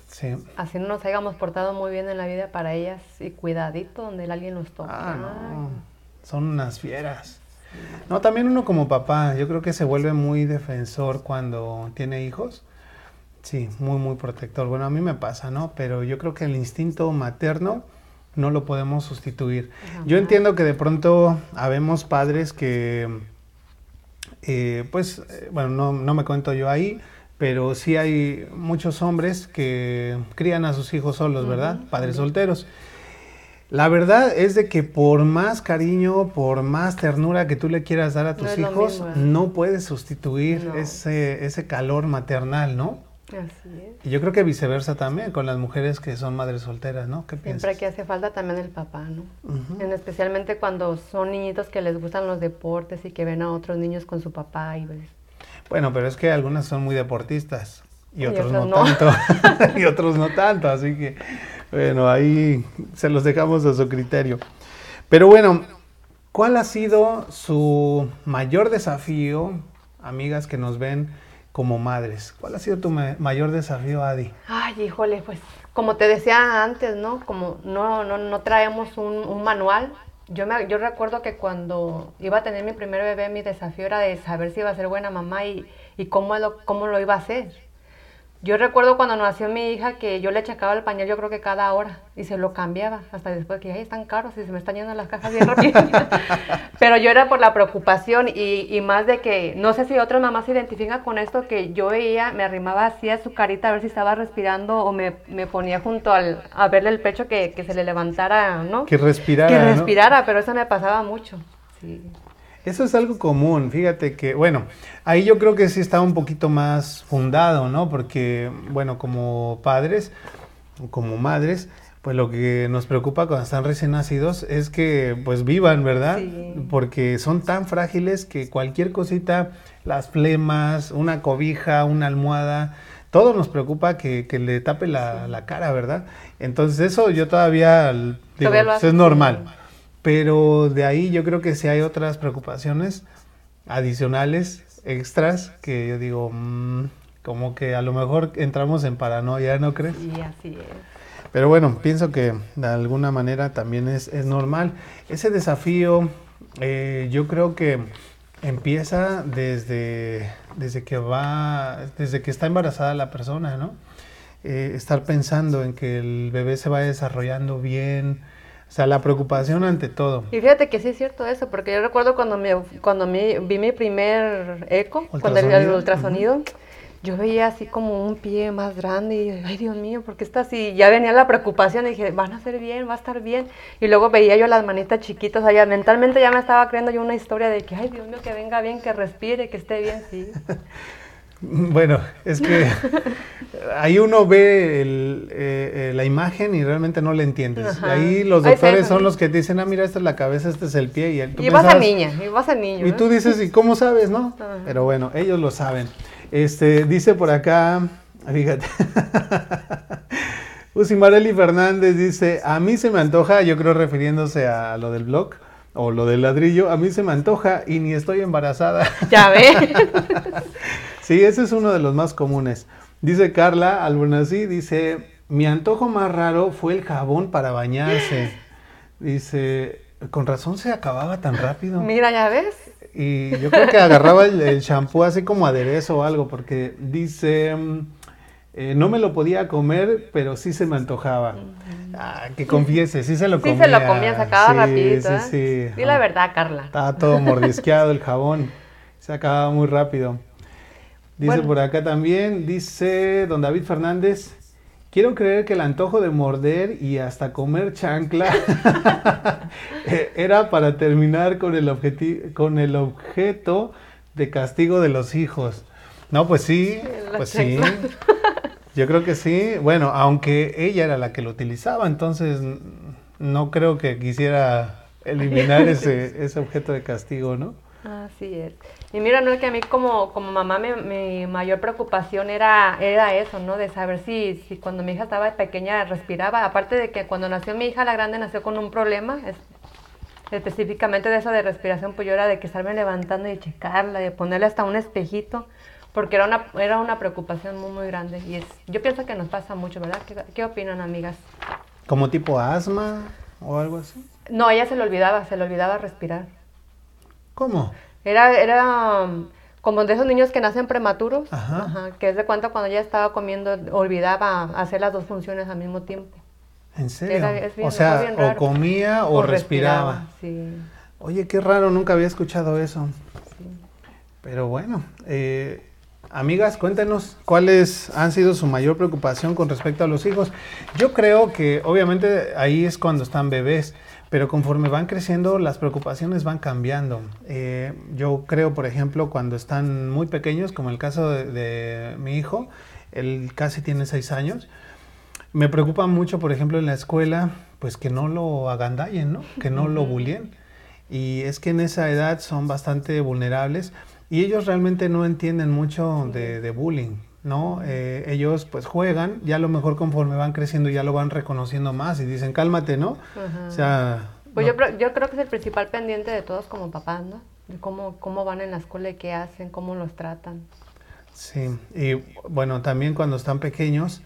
Speaker 1: Sí.
Speaker 2: Así no nos hayamos portado muy bien en la vida para ellas y cuidadito donde alguien nos toca.
Speaker 1: Ah, no. Son unas fieras. No, también uno como papá, yo creo que se vuelve muy defensor cuando tiene hijos. Sí, muy, muy protector. Bueno, a mí me pasa, ¿no? Pero yo creo que el instinto materno no lo podemos sustituir. Yo entiendo que de pronto habemos padres que, eh, pues, eh, bueno, no, no me cuento yo ahí, pero sí hay muchos hombres que crían a sus hijos solos, ¿verdad? Padres solteros. La verdad es de que por más cariño, por más ternura que tú le quieras dar a tus hijos, ¿eh? no puedes sustituir Ese, ese calor maternal, ¿no?
Speaker 2: Así es.
Speaker 1: Y yo creo que viceversa también con las mujeres que son madres solteras, ¿no? ¿Qué
Speaker 2: Siempre que hace falta también el papá, ¿no? en especialmente cuando son niñitos que les gustan los deportes y que ven a otros niños con su papá y ves.
Speaker 1: Bueno, pero es que algunas son muy deportistas y, otros, no, tanto. y otros no tanto, así que bueno, ahí se los dejamos a su criterio. Pero bueno, ¿cuál ha sido su mayor desafío, amigas que nos ven como madres? ¿Cuál ha sido tu mayor desafío, Adi?
Speaker 2: Ay, híjole, pues como te decía antes, ¿no? Como no, no, no traemos un, manual. Yo, me, yo recuerdo que cuando iba a tener mi primer bebé, mi desafío era de saber si iba a ser buena mamá y, y cómo, lo, cómo lo iba a hacer. Yo recuerdo cuando nació mi hija que yo le achacaba el pañal yo creo que cada hora y se lo cambiaba hasta después que, ay, están caros y se me están yendo las cajas bien rápido. Pero yo era por la preocupación y, y, más de que, no sé si otras mamás se identifican con esto, que yo veía, me arrimaba así a su carita a ver si estaba respirando o me, me ponía junto al, a verle el pecho que, que, se le levantara, ¿no?
Speaker 1: Que respirara.
Speaker 2: Que respirara, pero eso me pasaba mucho. Sí.
Speaker 1: Eso es algo común, fíjate que, bueno, ahí yo creo que sí está un poquito más fundado, ¿no? Porque, bueno, como padres, como madres, pues lo que nos preocupa cuando están recién nacidos es que pues vivan, ¿verdad? Porque son tan frágiles que cualquier cosita, las flemas, una cobija, una almohada, todo nos preocupa que, le tape la, cara, ¿verdad? Entonces eso yo todavía, digo, pues, es normal. Pero de ahí yo creo que sí hay otras preocupaciones adicionales, extras, que yo digo, mm, como que a lo mejor entramos en paranoia, ¿no crees?
Speaker 2: Sí, así es.
Speaker 1: Pero bueno, pienso que de alguna manera también es, es normal. Ese desafío, eh, yo creo que empieza desde, desde que va, desde que está embarazada la persona, ¿no? Eh, estar pensando en que el bebé se vaya desarrollando bien, o sea, la preocupación ante todo.
Speaker 2: Y fíjate que sí es cierto eso, porque yo recuerdo cuando me, cuando me, vi mi primer eco, cuando el, ultrasonido, yo veía así como un pie más grande y ay Dios mío, ¿por qué está así? Ya venía la preocupación y dije, van a ser bien, va a estar bien. Y luego veía yo las manitas chiquitas allá, mentalmente ya me estaba creando yo una historia de que ay Dios mío, que venga bien, que respire, que esté bien, sí.
Speaker 1: Bueno, es que ahí uno ve el, eh, eh, la imagen y realmente no le entiendes.
Speaker 2: Ajá.
Speaker 1: Ahí los doctores son los que dicen, ah, mira, esta es la cabeza, este es el pie. Y, tú
Speaker 2: Y vas a niña, y vas a niño.
Speaker 1: Y
Speaker 2: ¿no?
Speaker 1: tú dices, ¿y cómo sabes, no?
Speaker 2: Ajá.
Speaker 1: Pero bueno, ellos lo saben. Este, dice por acá, fíjate. Usimarelli Fernández dice, a mí se me antoja, yo creo refiriéndose a lo del blog o lo del ladrillo, a mí se me antoja y ni estoy embarazada.
Speaker 2: Ya ve.
Speaker 1: Sí, ese es uno de los más comunes. Dice Carla Albonazzi, dice, mi antojo más raro fue el jabón para bañarse. Dice, con razón se acababa tan rápido.
Speaker 2: Mira, ya ves.
Speaker 1: Y yo creo que agarraba el, shampoo así como aderezo o algo, porque dice, mm, eh, no me lo podía comer, pero sí se me antojaba. Ah, que confiese, sí se lo
Speaker 2: Sí
Speaker 1: comía.
Speaker 2: se lo comía, se acaba
Speaker 1: Sí,
Speaker 2: rapidito.
Speaker 1: Sí,
Speaker 2: ¿eh?
Speaker 1: sí.
Speaker 2: La verdad, Carla.
Speaker 1: Estaba todo mordisqueado el jabón. Se acababa muy rápido. Dice
Speaker 2: Bueno.
Speaker 1: por acá también, dice don David Fernández, quiero creer que el antojo de morder y hasta comer chancla eh, era para terminar con el, objeti- con el objeto de castigo de los hijos. No, pues sí, pues sí. Yo creo que sí. Bueno, aunque ella era la que lo utilizaba, entonces no creo que quisiera eliminar ese, ese objeto de castigo, ¿no?
Speaker 2: Así es. Y mira, no es que a mí como, como mamá mi, mi mayor preocupación era, era eso, ¿no? De saber si, si cuando mi hija estaba pequeña respiraba. Aparte de que cuando nació mi hija, la grande nació con un problema, es- específicamente de eso de respiración, pues yo era de que estarme levantando y checarla, de ponerle hasta un espejito, porque era una, era una preocupación muy, muy grande. Y es, yo pienso que nos pasa mucho, ¿verdad? ¿Qué, qué opinan, amigas?
Speaker 1: Como tipo asma o algo así.
Speaker 2: No, ella se le olvidaba, se le olvidaba respirar.
Speaker 1: ¿Cómo?
Speaker 2: Era, era um, como de esos niños que nacen prematuros,
Speaker 1: Ajá.
Speaker 2: ajá, que es de cuenta cuando ella estaba comiendo, olvidaba hacer las dos funciones al mismo tiempo.
Speaker 1: ¿En serio?
Speaker 2: Era- es bien-
Speaker 1: o sea, o comía o, respiraba.
Speaker 2: Sí.
Speaker 1: Oye, qué raro, nunca había escuchado eso. Pero bueno, eh, amigas, cuéntenos cuáles han sido su mayor preocupación con respecto a los hijos. Yo creo que obviamente ahí es cuando están bebés, pero conforme van creciendo las preocupaciones van cambiando. Eh, yo creo, por ejemplo, cuando están muy pequeños, como el caso de, de mi hijo, él casi tiene seis años. Me preocupa mucho, por ejemplo, en la escuela, pues que no lo agandallen, ¿no? Que no lo bulleen. Y es que en esa edad son bastante vulnerables y ellos realmente no entienden mucho de, de bullying, ¿no? Eh, ellos pues juegan, ya a lo mejor conforme van creciendo ya lo van reconociendo más y dicen, cálmate, ¿no?
Speaker 2: Ajá.
Speaker 1: O sea...
Speaker 2: Pues
Speaker 1: no-
Speaker 2: yo, yo creo que es el principal pendiente de todos como papás, ¿no? De cómo, cómo van en la escuela y qué hacen, cómo los tratan.
Speaker 1: Sí, y bueno, también cuando están pequeños,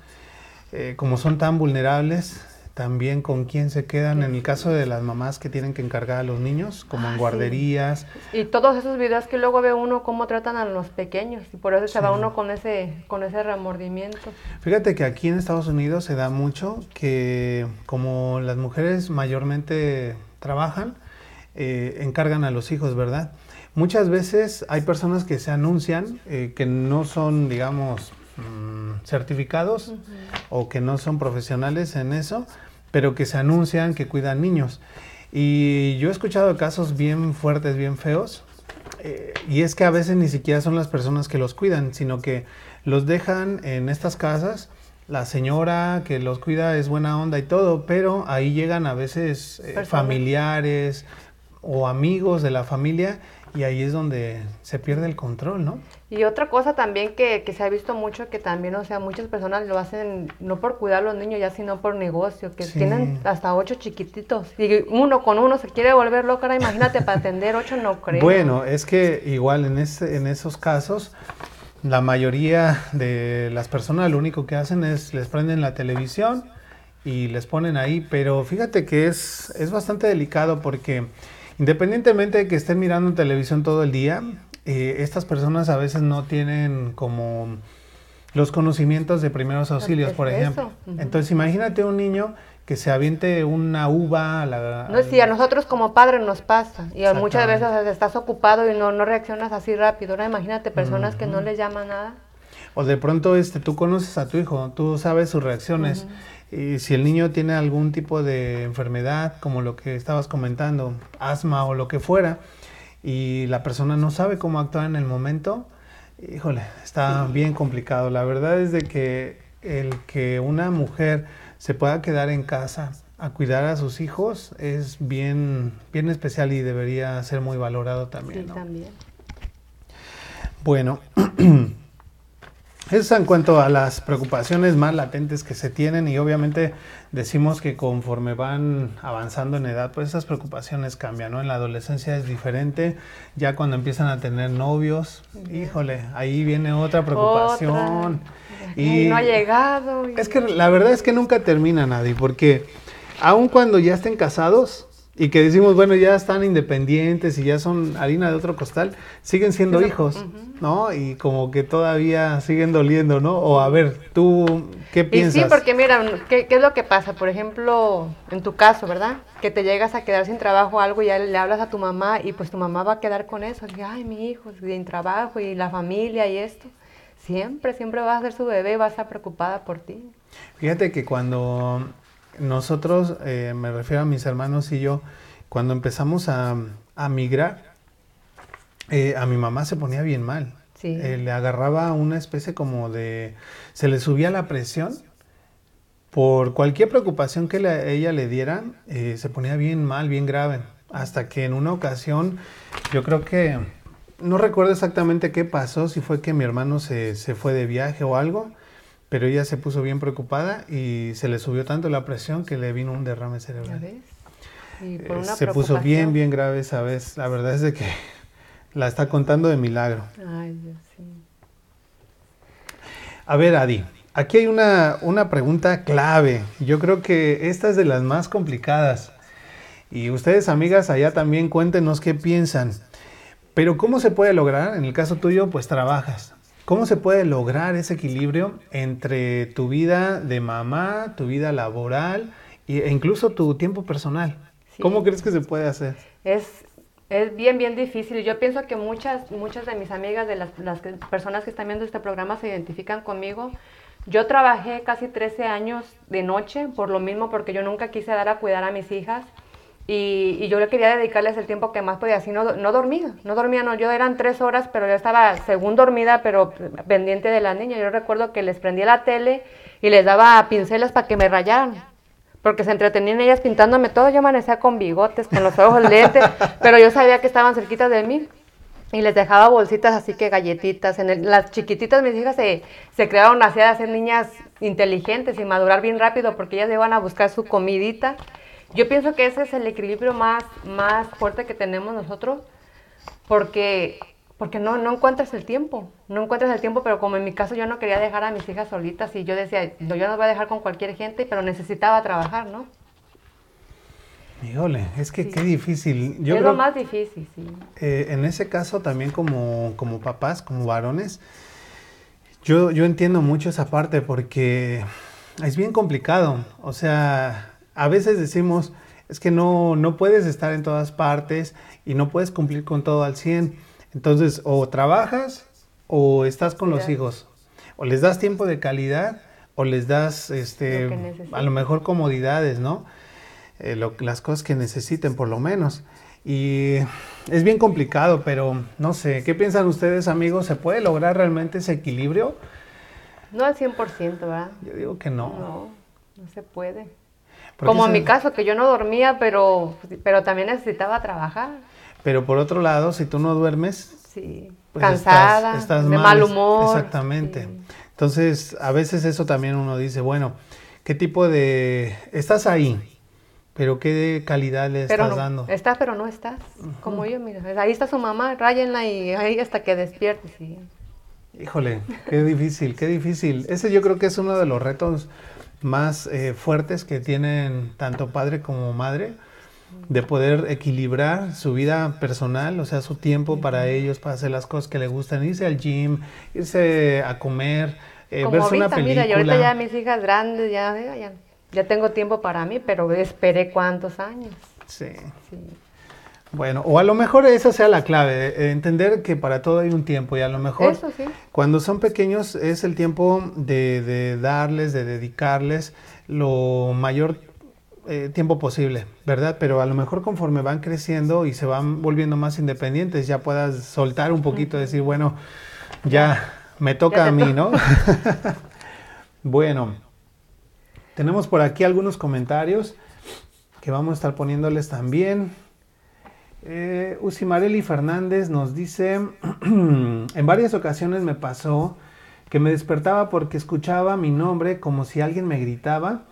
Speaker 1: eh, como son tan vulnerables, también con quién se quedan en el caso de las mamás que tienen que encargar a los niños, como
Speaker 2: Ah,
Speaker 1: en
Speaker 2: sí.
Speaker 1: guarderías.
Speaker 2: Y todos esos videos que luego ve uno cómo tratan a los pequeños y por eso se va uno con ese, con ese remordimiento.
Speaker 1: Fíjate que aquí en Estados Unidos se da mucho que como las mujeres mayormente trabajan, eh, encargan a los hijos, ¿verdad? Muchas veces hay personas que se anuncian eh, que no son, digamos, mm, certificados o que no son profesionales en eso, pero que se anuncian que cuidan niños. Y yo he escuchado casos bien fuertes, bien feos, eh, y es que a veces ni siquiera son las personas que los cuidan, sino que los dejan en estas casas. La señora que los cuida es buena onda y todo, pero ahí llegan a veces eh, familiares o amigos de la familia y ahí es donde se pierde el control, ¿no?
Speaker 2: Y otra cosa también que, que se ha visto mucho, que también, o sea, muchas personas lo hacen no por cuidar a los niños, ya sino por negocio, que
Speaker 1: Sí.
Speaker 2: tienen hasta ocho chiquititos. Y uno con uno se quiere volver loca, ahora imagínate, para atender ocho no creo.
Speaker 1: Bueno, es que igual en, ese- en esos casos, la mayoría de las personas lo único que hacen es les prenden la televisión y les ponen ahí, pero fíjate que es, es bastante delicado porque independientemente de que estén mirando televisión todo el día, eh, estas personas a veces no tienen como los conocimientos de primeros auxilios, por ejemplo. Entonces imagínate un niño que se aviente una uva a la...
Speaker 2: No, sí, a nosotros como padres nos pasa. Y muchas veces estás ocupado y no, no reaccionas así rápido. Ahora imagínate personas que no les llama nada.
Speaker 1: O de pronto este, tú conoces a tu hijo, tú sabes sus reacciones. Y si el niño tiene algún tipo de enfermedad, como lo que estabas comentando, asma o lo que fuera, y la persona no sabe cómo actuar en el momento, híjole, está bien complicado. La verdad es de que el que una mujer se pueda quedar en casa a cuidar a sus hijos es bien, bien especial y debería ser muy valorado también.
Speaker 2: Sí,
Speaker 1: ¿no?
Speaker 2: también.
Speaker 1: Bueno, eso es en cuanto a las preocupaciones más latentes que se tienen y obviamente decimos que conforme van avanzando en edad, pues esas preocupaciones cambian, ¿no? En la adolescencia es diferente, ya cuando empiezan a tener novios, híjole, ahí viene otra preocupación.
Speaker 2: Y no ha llegado. y-
Speaker 1: Es que la verdad es que nunca termina nadie, porque aun cuando ya estén casados y que decimos, bueno, ya están independientes y ya son harina de otro costal, siguen siendo
Speaker 2: Eso-
Speaker 1: hijos, ¿no? Y como que todavía siguen doliendo, ¿no? O a ver, tú, ¿qué
Speaker 2: Y
Speaker 1: piensas?
Speaker 2: sí, porque mira, ¿qué, qué es lo que pasa? Por ejemplo, en tu caso, ¿verdad? Que te llegas a quedar sin trabajo o algo y ya le hablas a tu mamá y pues tu mamá va a quedar con eso. Y, Ay, mi hijo, sin trabajo y la familia y esto. Siempre, siempre vas a ser su bebé, va a estar preocupada por ti.
Speaker 1: Fíjate que cuando nosotros, eh, me refiero a mis hermanos y yo, cuando empezamos a, a migrar, eh, a mi mamá se ponía bien mal.
Speaker 2: Sí.
Speaker 1: Eh, le agarraba una especie como de... Se le subía la presión. Por cualquier preocupación que ella le diera, eh, se ponía bien mal, bien grave. Hasta que en una ocasión, yo creo que... No recuerdo exactamente qué pasó, si fue que mi hermano se, se fue de viaje o algo, pero ella se puso bien preocupada y se le subió tanto la presión que le vino un derrame
Speaker 2: ¿Ya
Speaker 1: cerebral.
Speaker 2: ves? Y por
Speaker 1: Eh,
Speaker 2: una
Speaker 1: se puso bien, bien grave esa vez. La verdad es de que la está contando de milagro.
Speaker 2: Ay, Dios, sí.
Speaker 1: A ver, Adi, aquí hay una, una pregunta clave. Yo creo que esta es de las más complicadas. Y ustedes, amigas, allá también cuéntenos qué piensan. Pero ¿cómo se puede lograr? En el caso tuyo, pues trabajas. ¿Cómo se puede lograr ese equilibrio entre tu vida de mamá, tu vida laboral y- e incluso tu tiempo personal?
Speaker 2: Sí.
Speaker 1: ¿Cómo crees que se puede hacer?
Speaker 2: Es, es bien, bien difícil. Yo pienso que muchas, muchas de mis amigas, de las, las que- personas que están viendo este programa, se identifican conmigo. Yo trabajé casi 13 años de noche, por lo mismo, porque yo nunca quise dar a cuidar a mis hijas. Y, y yo le quería dedicarles el tiempo que más podía, así no, no dormía, no dormía, no, yo eran tres horas, pero yo estaba según dormida, pero pendiente de las niñas. Yo recuerdo que les prendía la tele y les daba pinceles para que me rayaran, porque se entretenían ellas pintándome todo, yo amanecía con bigotes, con los ojos lentes, pero yo sabía que estaban cerquitas de mí. Y les dejaba bolsitas así que galletitas. En el- las chiquititas, mis hijas se, se crearon así de ser niñas inteligentes y madurar bien rápido porque ellas iban a buscar su comidita. Yo pienso que ese es el equilibrio más, más fuerte que tenemos nosotros porque, porque no, no encuentras el tiempo. No encuentras el tiempo, pero como en mi caso yo no quería dejar a mis hijas solitas y yo decía, "No, yo no voy a dejar con cualquier gente, pero necesitaba trabajar, ¿no?
Speaker 1: Híjole, es que qué difícil. Yo
Speaker 2: es
Speaker 1: creo
Speaker 2: lo más difícil, sí.
Speaker 1: Eh, en ese caso también como, como papás, como varones, yo, yo entiendo mucho esa parte porque es bien complicado. O sea, a veces decimos, es que no, no puedes estar en todas partes y no puedes cumplir con todo al 100. Entonces, o trabajas o estás con los hijos. O les das tiempo de calidad o les das,
Speaker 2: Lo
Speaker 1: este, a lo mejor comodidades, ¿no? eh, lo- las cosas que necesiten por lo menos. Y es bien complicado, pero no sé, ¿qué piensan ustedes amigos? ¿Se puede lograr realmente ese equilibrio?
Speaker 2: No al 100%, ¿verdad?
Speaker 1: Yo digo que no.
Speaker 2: No, no se puede. Como en mi caso, que yo no dormía, pero, pero también necesitaba trabajar.
Speaker 1: Pero por otro lado, si tú no duermes,
Speaker 2: Sí.
Speaker 1: pues
Speaker 2: Cansada,
Speaker 1: estás, estás
Speaker 2: de
Speaker 1: mal,
Speaker 2: humor.
Speaker 1: Exactamente.
Speaker 2: sí.
Speaker 1: Entonces, a veces eso también uno dice, bueno, ¿qué tipo de... Estás ahí, pero ¿qué calidad le
Speaker 2: Pero
Speaker 1: estás
Speaker 2: no,
Speaker 1: dando?
Speaker 2: estás, pero no estás. Como yo, mira, ahí está su mamá, ráyenla y ahí hasta que despiertes. sí.
Speaker 1: Híjole, qué difícil, qué difícil. Ese yo creo que es uno de los retos más eh, fuertes que tienen tanto padre como madre, de poder equilibrar su vida personal, o sea, su tiempo para ellos, para hacer las cosas que les gustan, irse al gym, irse a comer, eh,
Speaker 2: Como
Speaker 1: verse una
Speaker 2: ahorita,
Speaker 1: película.
Speaker 2: mira, yo ahorita ya mis hijas grandes, ya, ya, ya, ya tengo tiempo para mí, pero esperé cuántos años.
Speaker 1: Sí.
Speaker 2: Sí.
Speaker 1: Bueno, o a lo mejor esa sea la clave, eh, entender que para todo hay un tiempo y a lo mejor
Speaker 2: Eso sí.
Speaker 1: cuando son pequeños es el tiempo de, de darles, de dedicarles lo mayor eh, tiempo posible, ¿verdad? Pero a lo mejor conforme van creciendo y se van volviendo más independientes, ya puedas soltar un poquito, decir, bueno, ya me toca
Speaker 2: Ya
Speaker 1: a mí,
Speaker 2: to-
Speaker 1: ¿no? bueno, tenemos por aquí algunos comentarios que vamos a estar poniéndoles también. Eh, Usimareli Fernández nos dice, en varias ocasiones me pasó que me despertaba porque escuchaba mi nombre como si alguien me gritaba,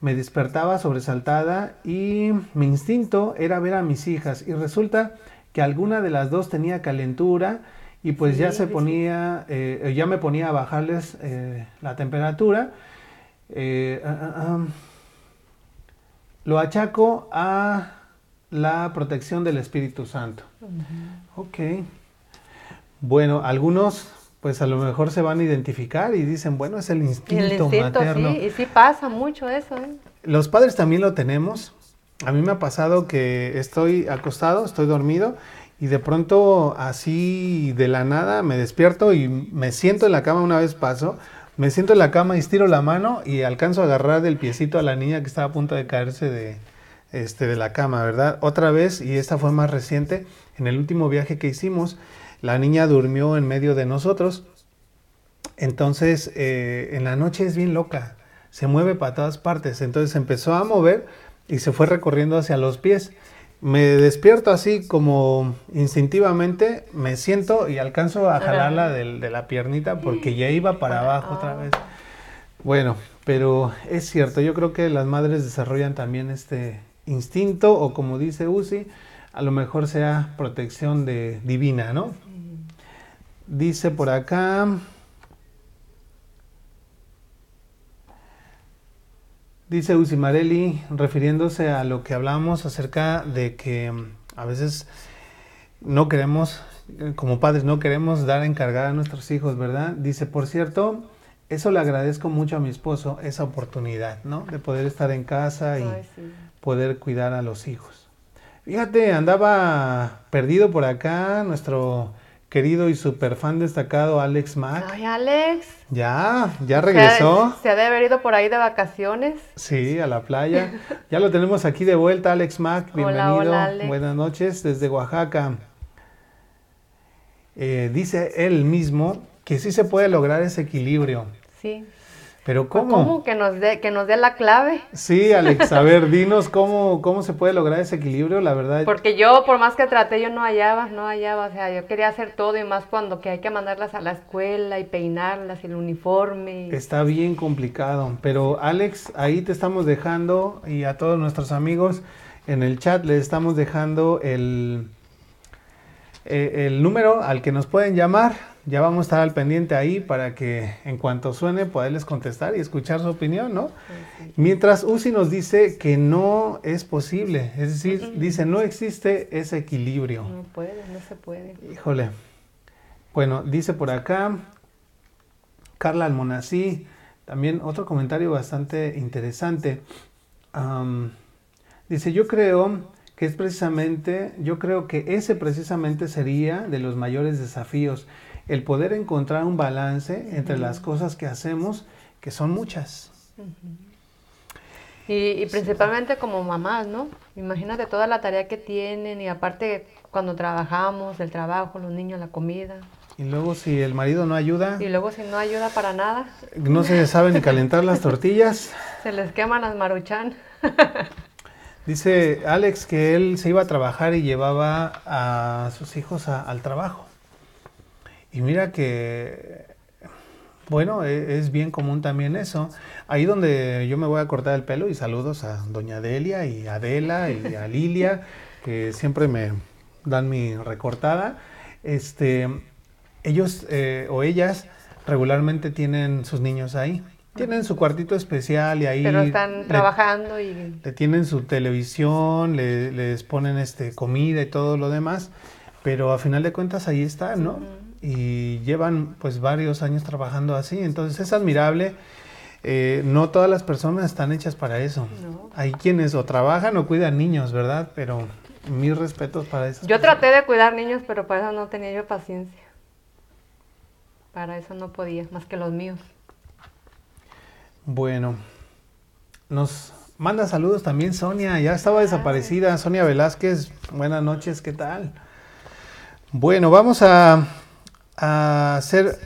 Speaker 1: me despertaba sobresaltada y mi instinto era ver a mis hijas y resulta que alguna de las dos tenía calentura y pues ya se ponía, eh, ya me ponía a bajarles eh, la temperatura. Eh, ah, ah, ah. Lo achaco a la protección del Espíritu Santo. Ok. Bueno, algunos pues a lo mejor se van a identificar y dicen, bueno, es el instinto,
Speaker 2: el instinto,
Speaker 1: materno.
Speaker 2: sí, y sí pasa mucho eso, ¿eh?
Speaker 1: Los padres también lo tenemos. A mí me ha pasado que estoy acostado, estoy dormido y de pronto así de la nada me despierto y me siento en la cama una vez paso. Me siento en la cama y estiro la mano y alcanzo a agarrar del piecito a la niña que estaba a punto de caerse de, este, de la cama, ¿verdad? Otra vez, y esta fue más reciente, en el último viaje que hicimos, la niña durmió en medio de nosotros. Entonces, eh, en la noche es bien loca, se mueve para todas partes. Entonces empezó a mover y se fue recorriendo hacia los pies. Me despierto así como instintivamente, me siento y alcanzo a jalarla del- de, la piernita porque ya iba para abajo otra vez. Bueno, pero es cierto, yo creo que las madres desarrollan también este instinto o como dice Uzi, a lo mejor sea protección de divina, ¿no? Dice por acá, dice Uzi Marelli, refiriéndose a lo que hablamos acerca de que mm, a veces no queremos, eh, como padres, no queremos dar a encargar a nuestros hijos, ¿verdad? Dice, por cierto, eso le agradezco mucho a mi esposo, esa oportunidad, ¿no? De poder estar en casa y
Speaker 2: Ay, sí.
Speaker 1: Poder cuidar a los hijos. Fíjate, andaba perdido por acá nuestro querido y super fan destacado Alex Mack.
Speaker 2: Ay, Alex.
Speaker 1: Ya, ya
Speaker 2: Se
Speaker 1: regresó.
Speaker 2: Se ha de haber ido por ahí de vacaciones.
Speaker 1: Sí, a la playa. Ya lo tenemos aquí de vuelta, Alex Mack.
Speaker 2: Hola,
Speaker 1: Bienvenido.
Speaker 2: hola, Alex.
Speaker 1: Buenas noches desde Oaxaca. Eh, dice él mismo que sí se puede lograr ese equilibrio.
Speaker 2: Sí.
Speaker 1: Pero
Speaker 2: Pues,
Speaker 1: ¿cómo?
Speaker 2: ¿Cómo? Que nos dé, que nos dé la clave.
Speaker 1: Sí, Alex, a ver, dinos cómo, cómo se puede lograr ese equilibrio. La verdad,
Speaker 2: Porque yo, por más que traté, yo no hallaba, no hallaba. O sea, yo quería hacer todo y más cuando que hay que mandarlas a la escuela y peinarlas y el uniforme.
Speaker 1: Está bien complicado, pero Alex, ahí te estamos dejando y a todos nuestros amigos en el chat les estamos dejando el, eh, el número al que nos pueden llamar. Ya vamos a estar al pendiente ahí para que en cuanto suene poderles contestar y escuchar su opinión, ¿no? Mientras Uzi nos dice que no es posible, es decir, dice no existe ese equilibrio.
Speaker 2: No puede, no se puede.
Speaker 1: Híjole. Bueno, dice por acá Carla Almonací, también otro comentario bastante interesante. Dice, yo creo que es precisamente, yo creo que ese precisamente sería de los mayores desafíos, el poder encontrar un balance entre las cosas que hacemos, que son muchas.
Speaker 2: Y, y principalmente como mamás, ¿no? Imagínate toda la tarea que tienen y aparte cuando trabajamos, el trabajo, los niños, la comida.
Speaker 1: Y luego si el marido no ayuda,
Speaker 2: Y luego si no ayuda para nada,
Speaker 1: no se sabe ni calentar las tortillas.
Speaker 2: se les queman las maruchan.
Speaker 1: Dice Alex que él se iba a trabajar y llevaba a sus hijos a- al trabajo. Y mira que, bueno, e- es bien común también eso. Ahí donde yo me voy a cortar el pelo y saludos a doña Delia y a Adela y a Lilia, que siempre me dan mi recortada. Este, ellos eh, o ellas regularmente tienen sus niños ahí. Tienen su cuartito especial y ahí
Speaker 2: Pero están
Speaker 1: le-
Speaker 2: trabajando y
Speaker 1: le tienen su televisión, le- les ponen este comida y todo lo demás, pero a final de cuentas ahí están, ¿no? Y llevan pues varios años trabajando así, entonces es admirable. Eh, no todas las personas están hechas para eso.
Speaker 2: No.
Speaker 1: Hay quienes o trabajan o cuidan niños, ¿verdad? Pero mis respetos para eso.
Speaker 2: Yo traté de cuidar niños, pero para eso no tenía yo paciencia. Para eso no podía, más que los míos.
Speaker 1: Bueno, nos manda saludos también Sonia, ya estaba desaparecida. Sonia Velázquez, buenas noches, ¿qué tal? Bueno, vamos a, a hacer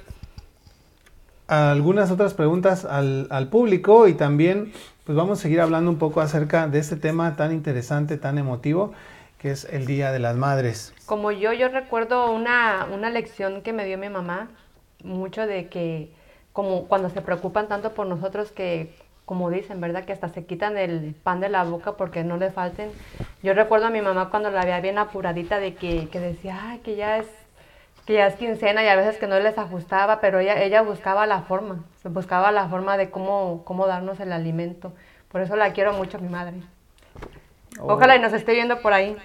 Speaker 1: algunas otras preguntas al, al público y también pues vamos a seguir hablando un poco acerca de este tema tan interesante, tan emotivo, que es el Día de las Madres.
Speaker 2: Como yo, yo recuerdo una, una lección que me dio mi mamá, mucho de que como cuando se preocupan tanto por nosotros que, como dicen, ¿verdad? Que hasta se quitan el pan de la boca porque no le falten. Yo recuerdo a mi mamá cuando la veía bien apuradita de que, que decía, ay, que ya es que ya es quincena y a veces que no les ajustaba, pero ella, ella buscaba la forma, buscaba la forma de cómo, cómo darnos el alimento. Por eso la quiero mucho a mi madre.
Speaker 1: Oh.
Speaker 2: Ojalá y nos esté viendo por ahí.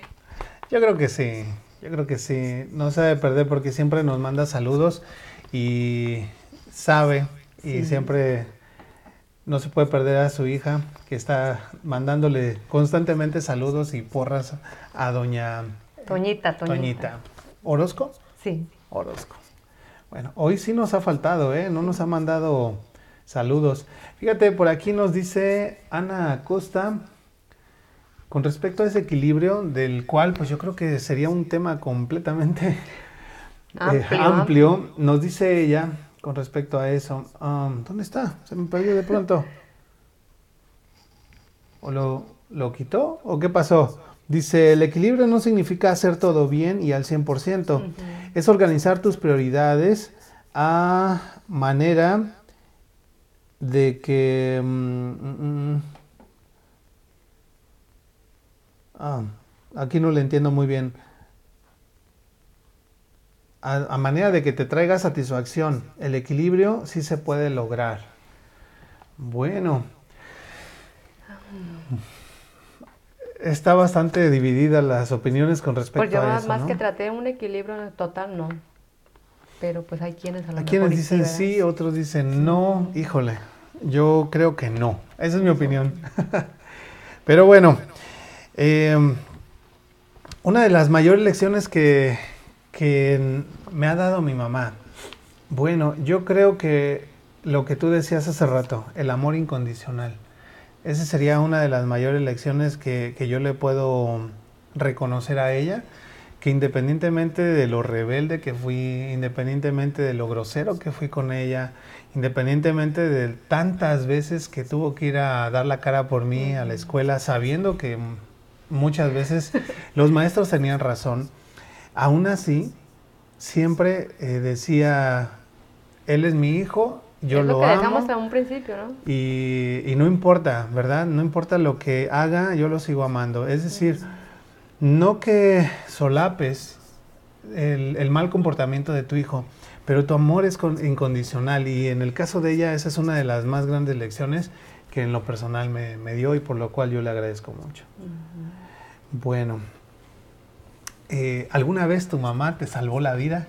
Speaker 1: Yo creo que sí, yo creo que sí. No se debe perder porque siempre nos manda saludos y sabe y siempre no se puede perder a su hija que está mandándole constantemente saludos y porras a doña
Speaker 2: Toñita, Toñita.
Speaker 1: Toñita. ¿Orozco?
Speaker 2: Sí.
Speaker 1: Orozco. Bueno, hoy sí nos ha faltado, ¿eh? No nos ha mandado saludos. Fíjate, por aquí nos dice Ana Acosta, con respecto a ese equilibrio, del cual pues yo creo que sería un tema completamente eh,
Speaker 2: Amplio.
Speaker 1: amplio, nos dice ella con respecto a eso. um, ¿Dónde está? Se me perdió de pronto. ¿O lo, lo quitó? ¿O qué pasó? Dice, el equilibrio no significa hacer todo bien y al 100%. Es organizar tus prioridades a manera de que... mm, mm, mm. Ah, aquí no le entiendo muy bien. A, a manera de que te traiga satisfacción. El equilibrio sí se puede lograr. Bueno. Está bastante dividida las opiniones con respecto
Speaker 2: Pues yo
Speaker 1: a
Speaker 2: más,
Speaker 1: eso,
Speaker 2: más
Speaker 1: ¿no?
Speaker 2: que traté un equilibrio total, no. Pero pues hay quienes a lo
Speaker 1: Hay quienes dicen
Speaker 2: ¿verdad?
Speaker 1: sí, otros dicen no. Híjole, yo creo que no. Esa es mi opinión. Pero bueno, eh, una de las mayores lecciones que, que me ha dado mi mamá. Bueno, yo creo que lo que tú decías hace rato, el amor incondicional. Esa sería una de las mayores lecciones que, que yo le puedo reconocer a ella, que independientemente de lo rebelde que fui, independientemente de lo grosero que fui con ella, independientemente de tantas veces que tuvo que ir a dar la cara por mí a la escuela, sabiendo que muchas veces los maestros tenían razón, aún así siempre eh, decía, él es mi hijo, yo
Speaker 2: es
Speaker 1: lo,
Speaker 2: lo que
Speaker 1: amo.
Speaker 2: dejamos a un principio, ¿no?
Speaker 1: Y, y no importa, ¿verdad? No importa lo que haga, yo lo sigo amando. Es decir, no que solapes el, el mal comportamiento de tu hijo, pero tu amor es con- incondicional. Y en el caso de ella, esa es una de las más grandes lecciones que en lo personal me, me dio y por lo cual yo le agradezco mucho. Bueno, eh, ¿alguna vez tu mamá te salvó la vida?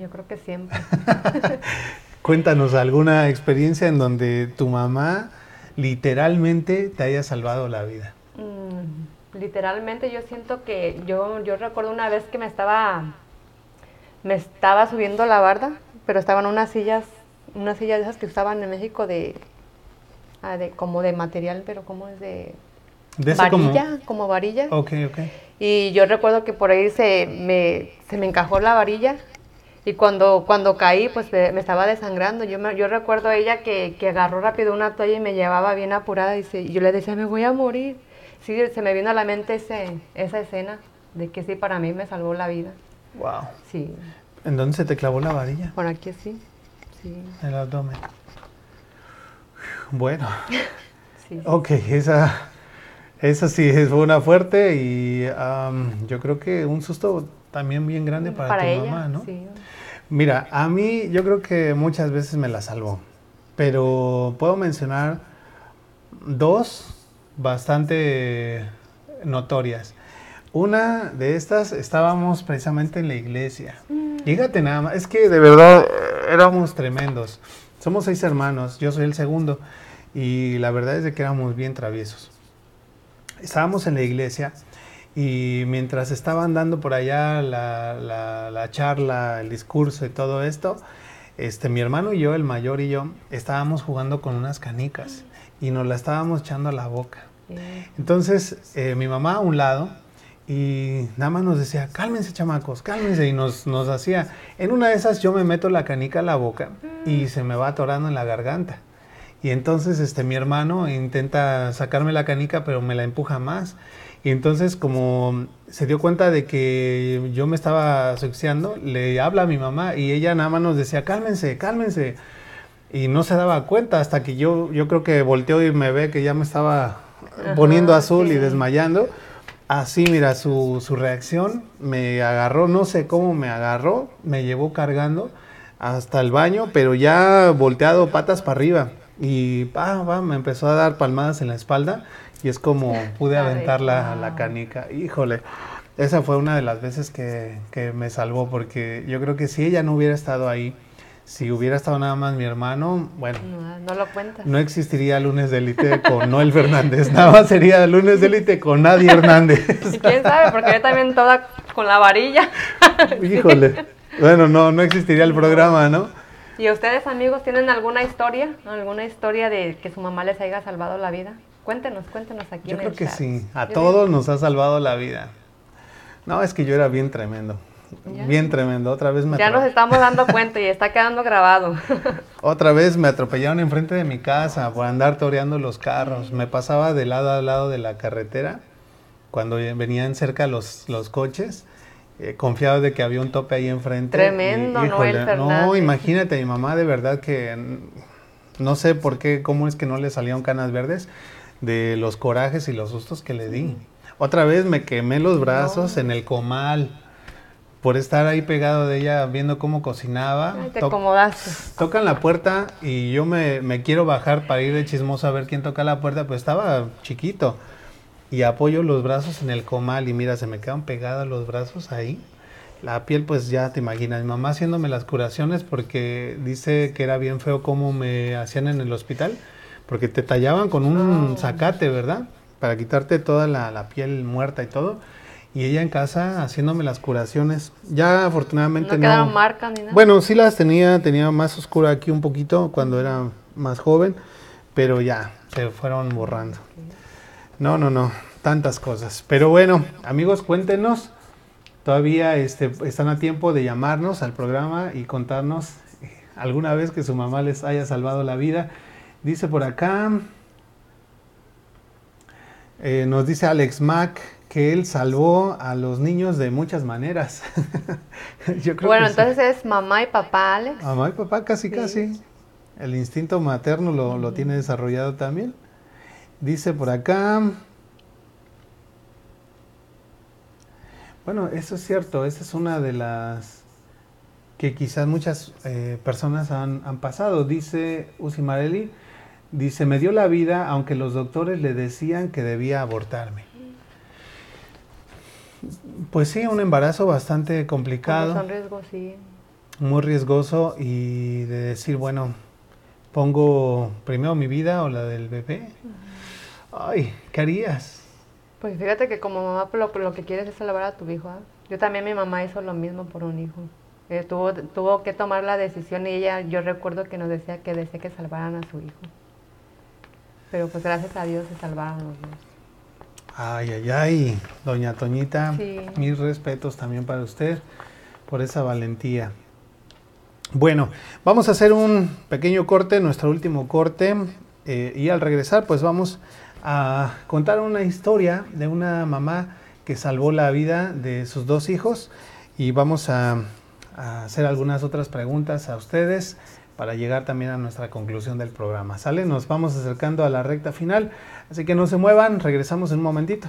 Speaker 2: Yo creo que siempre.
Speaker 1: Cuéntanos alguna experiencia en donde tu mamá literalmente te haya salvado la vida.
Speaker 2: Mm, literalmente yo siento que yo, yo recuerdo una vez que me estaba me estaba subiendo la barda, pero estaban unas sillas, unas sillas de esas que usaban en México de, ah, de como de material, pero como es de
Speaker 1: De ese como-
Speaker 2: varilla, como, varilla.
Speaker 1: Ok, ok.
Speaker 2: Y yo recuerdo que por ahí se me, se me encajó la varilla y cuando, cuando caí pues me, me estaba desangrando. Yo, me- yo recuerdo a ella que, que agarró rápido una toalla y me llevaba bien apurada y, se- y yo le decía, me voy a morir. Sí, se me vino a la mente ese, esa escena de que sí, para mí me salvó la vida.
Speaker 1: Wow.
Speaker 2: Sí,
Speaker 1: ¿En dónde se te clavó la varilla?
Speaker 2: por aquí sí. Sí,
Speaker 1: En el abdomen. Bueno,
Speaker 2: sí.
Speaker 1: ok, esa, esa sí fue una fuerte y yo creo que un susto también bien grande para, tu
Speaker 2: ella,
Speaker 1: mamá, ¿no?
Speaker 2: sí.
Speaker 1: Mira, a mí yo creo que muchas veces me la salvó, pero puedo mencionar dos bastante notorias. Una de estas estábamos precisamente en la iglesia. Fíjate nada más, es que de verdad eh, éramos tremendos. Somos seis hermanos, yo soy el segundo y la verdad es de que éramos bien traviesos. Estábamos en la iglesia Y mientras estaban dando por allá la, la, la charla, el discurso y todo esto, este, mi hermano y yo, el mayor y yo, estábamos jugando con unas canicas y nos la estábamos echando a la boca. Entonces, eh, mi mamá a un lado y nada más nos decía, cálmense chamacos, cálmense. Y nos, nos hacía, en una de esas yo me meto la canica a la boca y se me va atorando en la garganta. Y entonces este, mi hermano intenta sacarme la canica, pero me la empuja más. Y entonces como se dio cuenta de que yo me estaba asfixiando, le habla a mi mamá y ella nada más nos decía, cálmense, cálmense. Y no se daba cuenta hasta que yo, yo creo que volteó y me ve que ya me estaba poniendo azul y desmayando. Así, mira, su, su reacción me agarró, no sé cómo me agarró, me llevó cargando hasta el baño, pero ya volteado patas para arriba. Y pa, pa, me empezó a dar palmadas en la espalda y es como pude aventar la, la canica. Híjole, esa fue una de las veces que, que me salvó porque yo creo que si ella no hubiera estado ahí, si hubiera estado nada más mi hermano, bueno,
Speaker 2: No, no lo cuentas.
Speaker 1: no existiría lunes de élite con Noel Fernández, nada más sería lunes de élite con Nadie Hernández.
Speaker 2: Y quién sabe, porque yo también toda con la varilla.
Speaker 1: Híjole, bueno, no, no existiría el programa, ¿no?
Speaker 2: ¿Y ustedes, amigos, tienen alguna historia? ¿Alguna historia de que su mamá les haya salvado la vida? Cuéntenos, cuéntenos aquí
Speaker 1: Yo
Speaker 2: en
Speaker 1: creo
Speaker 2: el
Speaker 1: que
Speaker 2: chat.
Speaker 1: sí, a
Speaker 2: Yo
Speaker 1: todos nos ha salvado la vida. No, es que yo era bien tremendo,
Speaker 2: Ya.
Speaker 1: bien tremendo. Otra vez me
Speaker 2: Ya nos estamos dando cuenta y está quedando grabado.
Speaker 1: Otra vez me atropellaron enfrente de mi casa por andar toreando los carros. Me pasaba de lado a lado de la carretera cuando venían cerca los, los coches, eh, confiado de que había un tope ahí enfrente.
Speaker 2: Tremendo, Noel
Speaker 1: no, imagínate, mi mamá de verdad que no sé por qué, cómo es que no le salieron canas verdes de los corajes y los sustos que le di. Otra vez me quemé los brazos en el comal por estar ahí pegado de ella viendo cómo cocinaba.
Speaker 2: Ay, te
Speaker 1: To-
Speaker 2: acomodaste.
Speaker 1: Tocan la puerta y yo me, me quiero bajar para ir de chismoso a ver quién toca la puerta, pues estaba chiquito. Y apoyo los brazos en el comal y mira, se me quedan pegados los brazos ahí. La piel, pues ya te imaginas, mi mamá haciéndome las curaciones porque dice que era bien feo cómo me hacían en el hospital, porque te tallaban con un
Speaker 2: Oh.
Speaker 1: zacate, ¿verdad? Para quitarte toda la, la piel muerta y todo. Y ella en casa haciéndome las curaciones. Ya afortunadamente
Speaker 2: No quedaron marcas ni nada.
Speaker 1: bueno, sí las tenía, tenía más oscura aquí un poquito cuando era más joven, pero ya se fueron borrando. No, no, no, tantas cosas. Pero bueno, amigos, cuéntenos. Todavía este, están a tiempo de llamarnos al programa y contarnos eh, alguna vez que su mamá les haya salvado la vida. Dice por acá, eh, nos dice Alex Mack que él salvó a los niños de muchas maneras. Yo creo
Speaker 2: bueno,
Speaker 1: que sí.
Speaker 2: entonces es mamá y papá, Alex.
Speaker 1: Mamá y papá casi
Speaker 2: Sí.
Speaker 1: casi. El instinto materno lo, lo tiene desarrollado también. Dice por acá. Bueno, eso es cierto. Esa es una de las que quizás muchas eh, personas han, han pasado. Dice Usimarelli, dice, me dio la vida aunque los doctores le decían que debía abortarme. Pues sí, un embarazo bastante complicado
Speaker 2: Son riesgos, sí.
Speaker 1: muy riesgoso y de decir, bueno, pongo primero mi vida o la del bebé. Ay, ¿qué harías?
Speaker 2: Pues fíjate que como mamá pues, lo, lo que quieres es salvar a tu hijo. ¿ah? Yo también mi mamá hizo lo mismo por un hijo. Eh, tuvo, tuvo que tomar la decisión y ella, yo recuerdo que nos decía que desea que salvaran a su hijo. Pero pues gracias a Dios se salvaron los dos.
Speaker 1: Ay, ay, ay, doña Toñita,
Speaker 2: Sí.
Speaker 1: mis respetos también para usted por esa valentía. Bueno, vamos a hacer un pequeño corte, nuestro último corte, eh, y al regresar pues vamos a contar una historia de una mamá que salvó la vida de sus dos hijos y vamos a, hacer algunas otras preguntas a ustedes para llegar también a nuestra conclusión del programa. ¿Sale? Nos vamos acercando a la recta final, así que no se muevan, regresamos en un momentito.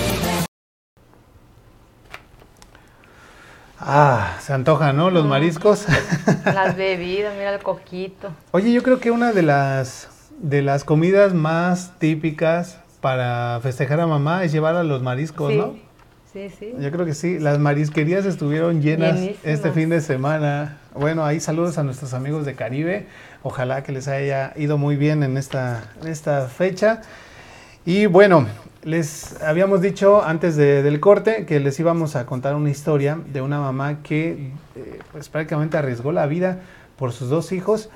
Speaker 1: Ah, se antojan, ¿no? Los mariscos.
Speaker 2: Las bebidas, mira el coquito.
Speaker 1: Oye, yo creo que una de las de las comidas más típicas para festejar a mamá es llevar a los mariscos,
Speaker 2: sí.
Speaker 1: ¿no?
Speaker 2: Sí, sí.
Speaker 1: Yo creo que sí. Las marisquerías estuvieron llenas este fin de semana. Bueno, ahí saludos a nuestros amigos de Caribe. Ojalá que les haya ido muy bien en esta, en esta fecha. Y bueno, les habíamos dicho antes de- del corte que les íbamos a contar una historia de una mamá que eh, pues prácticamente arriesgó la vida por sus dos hijos.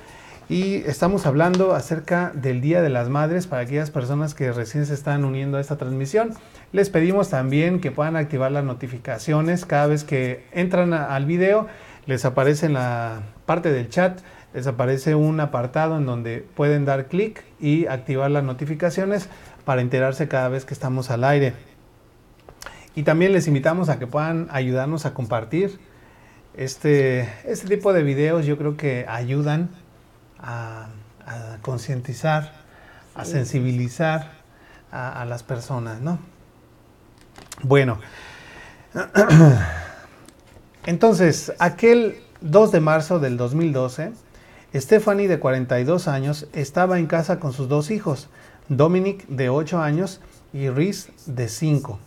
Speaker 1: Y estamos hablando acerca del Día de las Madres para aquellas personas que recién se están uniendo a esta transmisión. Les pedimos también que puedan activar las notificaciones cada vez que entran al video. Les aparece en la parte del chat, les aparece un apartado en donde pueden dar clic y activar las notificaciones para enterarse cada vez que estamos al aire. Y también les invitamos a que puedan ayudarnos a compartir este, este tipo de videos. Yo creo que ayudan a, a concientizar, a sensibilizar a, a las personas, ¿no? Bueno, entonces, aquel 2 de marzo del 2012, Stephanie, de 42 años, estaba en casa con sus dos hijos, Dominic, de 8 años, y Reese, de 5.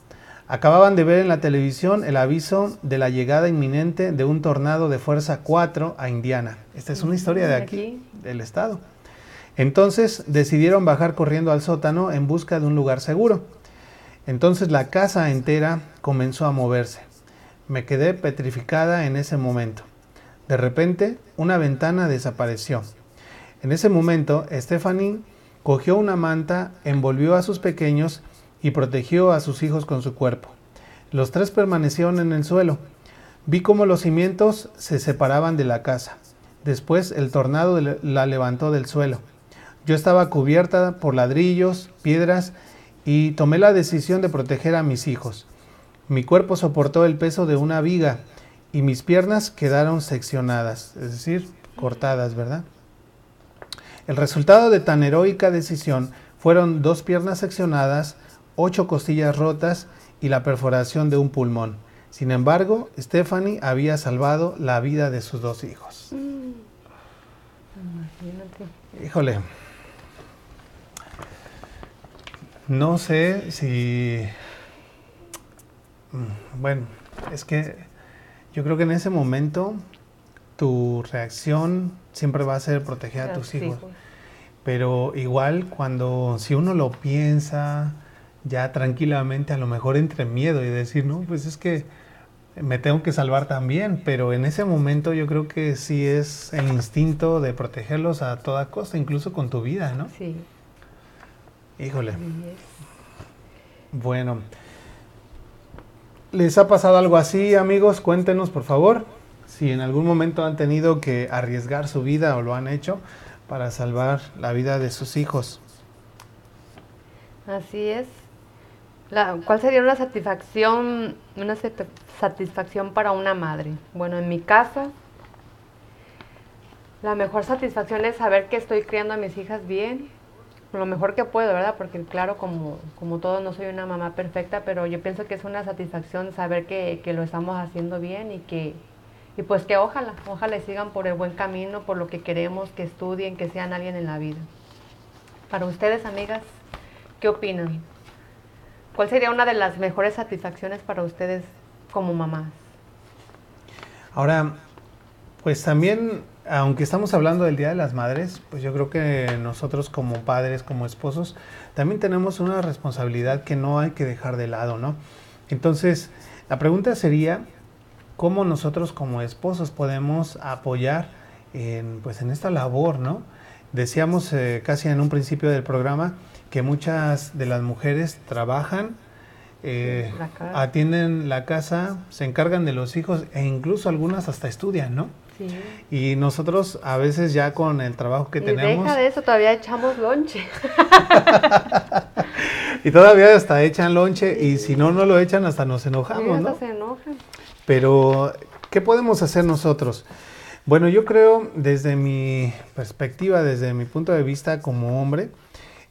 Speaker 1: Acababan de ver en la televisión el aviso de la llegada inminente de un tornado de fuerza 4 a Indiana. Esta es una historia de Aquí. del estado. Entonces decidieron bajar corriendo al sótano en busca de un lugar seguro. Entonces la casa entera comenzó a moverse. Me quedé petrificada en ese momento. De repente, una ventana desapareció. En ese momento, Stephanie cogió una manta, envolvió a sus pequeños y protegió a sus hijos con su cuerpo. Los tres permanecieron en el suelo. Vi cómo los cimientos se separaban de la casa. Después el tornado la levantó del suelo. Yo estaba cubierta por ladrillos, piedras y tomé la decisión de proteger a mis hijos. Mi cuerpo soportó el peso de una viga y mis piernas quedaron seccionadas, es decir, cortadas, ¿verdad? El resultado de tan heroica decisión fueron dos piernas seccionadas, ocho costillas rotas y la perforación de un pulmón. Sin embargo, Stephanie había salvado la vida de sus dos hijos.
Speaker 2: Imagínate.
Speaker 1: Híjole. No sé si... Mm, Bueno, es que yo creo que en ese momento tu reacción siempre va a ser proteger a tus hijos. Pero igual cuando, si uno lo piensa ya tranquilamente, a lo mejor entre miedo y decir, no, pues es que me tengo que salvar también, pero en ese momento yo creo que sí es el instinto de protegerlos a toda costa, incluso con tu vida, ¿no?
Speaker 2: Sí.
Speaker 1: Híjole. Bueno. ¿Les ha pasado algo así, amigos? Cuéntenos, por favor, si en algún momento han tenido que arriesgar su vida o lo han hecho para salvar la vida de sus hijos.
Speaker 2: Así es. La- ¿Cuál sería una satisfacción, una sat- satisfacción para una madre? Bueno, en mi caso, la mejor satisfacción es saber que estoy criando a mis hijas bien, lo mejor que puedo, ¿verdad? Porque claro, como, como todo, no soy una mamá perfecta, pero yo pienso que es una satisfacción saber que, que lo estamos haciendo bien y que, y pues que ojalá, ojalá sigan por el buen camino, por lo que queremos, que estudien, que sean alguien en la vida. Para ustedes, amigas, ¿qué opinan? ¿Cuál sería una de las mejores satisfacciones para ustedes como mamás?
Speaker 1: Ahora, pues también, aunque estamos hablando del Día de las Madres, pues yo creo que nosotros como padres, como esposos, también tenemos una responsabilidad que no hay que dejar de lado, ¿no? Entonces, la pregunta sería, ¿cómo nosotros como esposos podemos apoyar en, pues, en esta labor, ¿no? Decíamos eh, casi en un principio del programa que muchas de las mujeres trabajan, eh,
Speaker 2: La
Speaker 1: atienden la casa, se encargan de los hijos e incluso algunas hasta estudian, ¿no?
Speaker 2: Sí.
Speaker 1: Y nosotros a veces ya con el trabajo que
Speaker 2: y
Speaker 1: tenemos
Speaker 2: deja de eso, todavía echamos lonche.
Speaker 1: y todavía hasta echan lonche y si no no lo echan hasta nos enojamos,
Speaker 2: hasta
Speaker 1: ¿no?
Speaker 2: se enojan.
Speaker 1: Pero ¿qué podemos hacer nosotros? Bueno, yo creo desde mi perspectiva, desde mi punto de vista como hombre,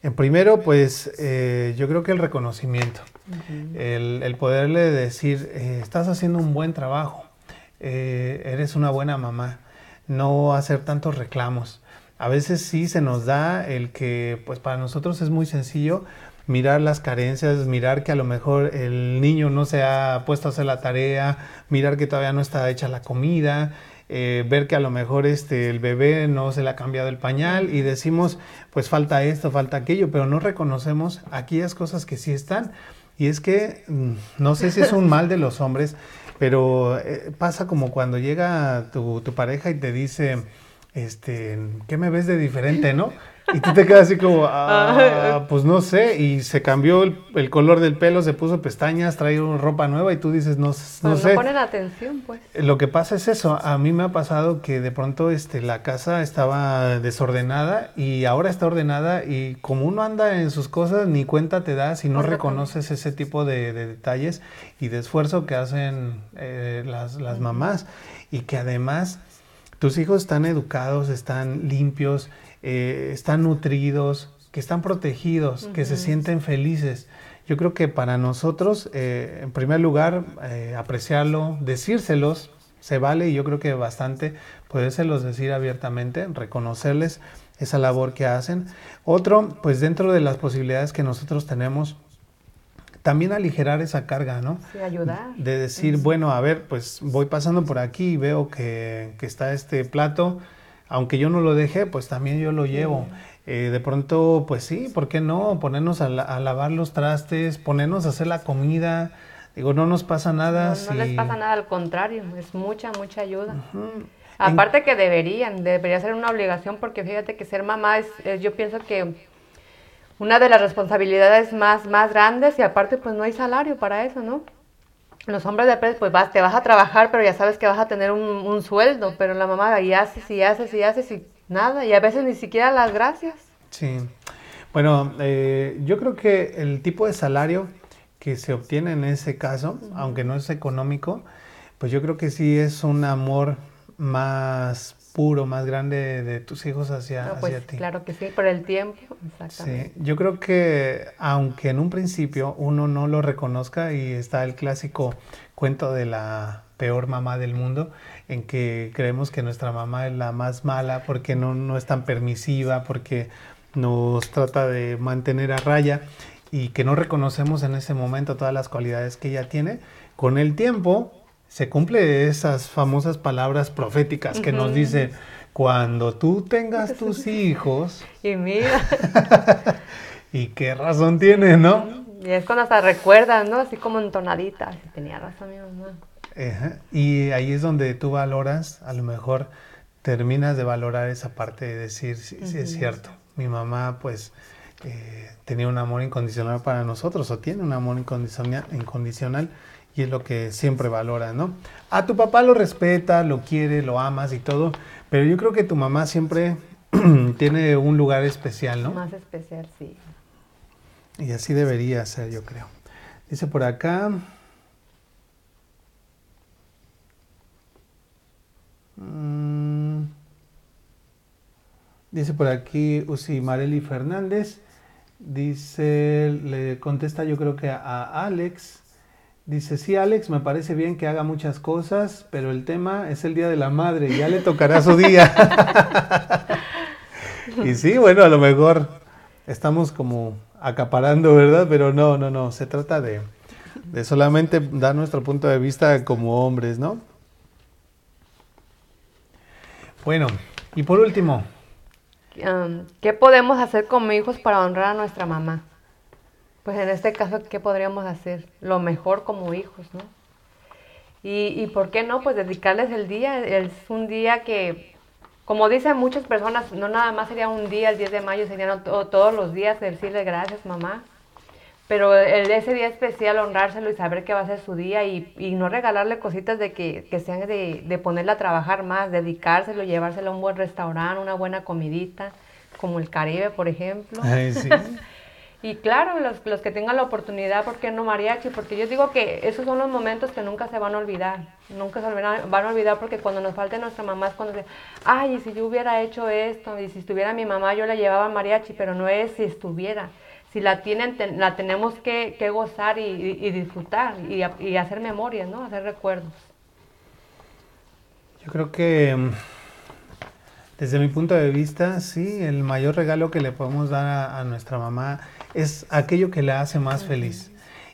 Speaker 1: en primero pues eh, yo creo que el reconocimiento, el, el poderle decir, eh, estás haciendo un buen trabajo, eh, eres una buena mamá, no hacer tantos reclamos. A veces sí se nos da el que, pues para nosotros es muy sencillo mirar las carencias, mirar que a lo mejor el niño no se ha puesto a hacer la tarea, mirar que todavía no está hecha la comida, eh, ver que a lo mejor este, el bebé no se le ha cambiado el pañal y decimos, pues falta esto, falta aquello, pero no reconocemos aquellas cosas que sí están. Y es que mm, no sé si es un mal de los hombres, pero eh, pasa como cuando llega tu, tu pareja y te dice, este, ¿qué me ves de diferente, no? Y tú te quedas así como, ah, pues no sé, y se cambió el, el color del pelo, se puso pestañas, trae ropa nueva y tú dices, no, no sé.
Speaker 2: no ponen atención, pues.
Speaker 1: Lo que pasa es eso, a mí me ha pasado que de pronto este, la casa estaba desordenada y ahora está ordenada y como uno anda en sus cosas ni cuenta te das y no reconoces ese tipo de, de detalles y de esfuerzo que hacen eh, las, las mamás y que además tus hijos están educados, están limpios, eh, están nutridos, que están protegidos, que se sienten felices. Yo creo que para nosotros, eh, en primer lugar, eh, apreciarlo, decírselos, se vale y yo creo que bastante podérselos decir abiertamente, reconocerles esa labor que hacen. Otro, pues dentro de las posibilidades que nosotros tenemos, también aligerar esa carga, ¿no?
Speaker 2: Sí, ayudar.
Speaker 1: De decir, bueno, a ver, pues voy pasando por aquí y veo que, que está este plato, aunque yo no lo dejé, pues también yo lo llevo. Eh, de pronto, pues sí, ¿por qué no? Ponernos a, la- a lavar los trastes, ponernos a hacer la comida. Digo, no nos pasa nada.
Speaker 2: No, no les pasa nada, al contrario, es mucha, mucha ayuda. Aparte que deberían, debería ser una obligación porque fíjate que ser mamá es, es- yo pienso que una de las responsabilidades más, más grandes y aparte pues no hay salario para eso, ¿no? Los hombres de pues pues vas, te vas a trabajar, pero ya sabes que vas a tener un, un sueldo, pero la mamá ahí haces y haces y haces y nada, y a veces ni siquiera las gracias.
Speaker 1: Sí. Bueno, eh, yo creo que el tipo de salario que se obtiene en ese caso, aunque no es económico, pues yo creo que sí es un amor más puro, más grande de tus hijos hacia,
Speaker 2: No,
Speaker 1: hacia
Speaker 2: pues
Speaker 1: ti.
Speaker 2: claro que sí, por el tiempo, exactamente.
Speaker 1: Sí, yo creo que aunque en un principio uno no lo reconozca y está el clásico cuento de la peor mamá del mundo, en que creemos que nuestra mamá es la más mala porque no, no es tan permisiva, porque nos trata de mantener a raya y que no reconocemos en ese momento todas las cualidades que ella tiene, con el tiempo se cumple esas famosas palabras proféticas que nos dicen, cuando tú tengas tus hijos,
Speaker 2: Y mira,
Speaker 1: ¿Y qué razón tiene, no?
Speaker 2: y es cuando hasta recuerdas, ¿no? Así como entonadita, "Sí, tenía razón mi mamá.
Speaker 1: Ajá. Y ahí es donde tú valoras, a lo mejor terminas de valorar esa parte de decir, sí, sí es cierto, mi mamá pues eh, tenía un amor incondicional para nosotros o tiene un amor incondicional, incondicional y es lo que siempre valora, ¿no? A tu papá lo respeta, lo quiere, lo amas y todo, pero yo creo que tu mamá siempre tiene un lugar especial, ¿no?
Speaker 2: Más especial, sí.
Speaker 1: Y así debería ser, yo creo. Dice por acá. mm, dice por aquí Usi Mareli Fernández. Dice, le contesta yo creo que a Alex. Dice, sí, Alex, me parece bien que haga muchas cosas, pero el tema es el Día de la Madre, ya le tocará su día. y sí, bueno, a lo mejor estamos como acaparando, ¿verdad? Pero no, no, no, se trata de, de solamente dar nuestro punto de vista como hombres, ¿no? Bueno, y por último,
Speaker 2: Um, ¿Qué podemos hacer como hijos para honrar a nuestra mamá? Pues en este caso, ¿qué podríamos hacer? Lo mejor como hijos, ¿no? Y, y por qué no, pues dedicarles el día. Es un día que, como dicen muchas personas, no nada más sería un día, el 10 de mayo, serían to- todos los días decirle gracias, mamá. Pero el, ese día especial, honrárselo y saber que va a ser su día y, y no regalarle cositas de que, que sean de, de ponerla a trabajar más, dedicárselo, llevárselo a un buen restaurante, una buena comidita, como el Caribe, por ejemplo.
Speaker 1: ay, sí,
Speaker 2: Y claro, los, los que tengan la oportunidad, ¿por qué no mariachi? Porque yo digo que esos son los momentos que nunca se van a olvidar. Nunca se van a olvidar porque cuando nos falte nuestra mamá es cuando se, ay, y si yo hubiera hecho esto, y si estuviera mi mamá, yo la llevaba mariachi, pero no es si estuviera. Si la tienen, ten- la tenemos que, que gozar y, y- disfrutar y, y hacer memorias, ¿no? Hacer recuerdos.
Speaker 1: yo creo que mm, desde mi punto de vista, sí, el mayor regalo que le podemos dar a nuestra mamá es aquello que la hace más feliz.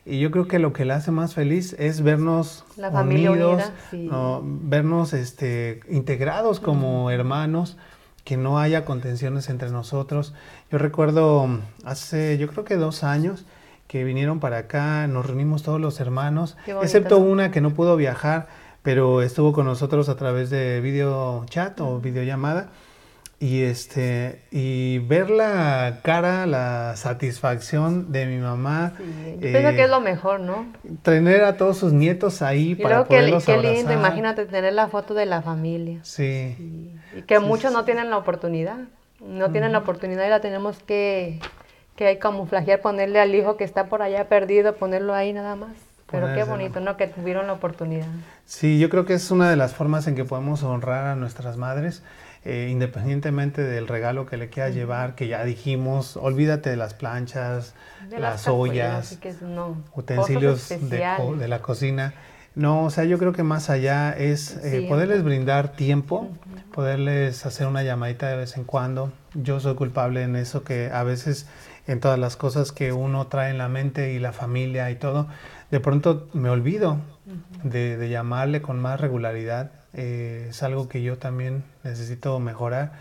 Speaker 1: Y yo creo que lo que la hace más feliz es vernos
Speaker 2: La familia
Speaker 1: unidos,
Speaker 2: unida, sí.
Speaker 1: ¿no? vernos este, integrados como hermanos, que no haya contenciones entre nosotros. Yo recuerdo hace, yo creo que dos años, que vinieron para acá, nos reunimos todos los hermanos, excepto una que no pudo viajar, pero estuvo con nosotros a través de video chat o videollamada. Y este y ver la cara, la satisfacción de mi mamá,
Speaker 2: Yo
Speaker 1: eh,
Speaker 2: pienso que es lo mejor, ¿no?
Speaker 1: tener a todos sus nietos ahí
Speaker 2: Y
Speaker 1: para
Speaker 2: luego qué, li-
Speaker 1: poderlos
Speaker 2: qué lindo,
Speaker 1: abrazar.
Speaker 2: imagínate tener la foto de la familia.
Speaker 1: Sí,
Speaker 2: Y que muchos no tienen la oportunidad. No tienen la oportunidad y la tenemos que, que camuflajear, ponerle al hijo que está por allá perdido, ponerlo ahí nada más. Pero qué bonito, ¿no? Que tuvieron la oportunidad.
Speaker 1: sí, yo creo que es una de las formas en que podemos honrar a nuestras madres, eh, independientemente del regalo que le quieras llevar, que ya dijimos, olvídate de las planchas,
Speaker 2: De
Speaker 1: las ollas,
Speaker 2: que no,
Speaker 1: utensilios de, la cocina. No, o sea, yo creo que más allá es eh,
Speaker 2: Sí.
Speaker 1: poderles brindar tiempo, poderles hacer una llamadita de vez en cuando. Yo soy culpable en eso que a veces en todas las cosas que uno trae en la mente y la familia y todo, de pronto me olvido de, de llamarle con más regularidad. Eh, es algo que yo también necesito mejorar.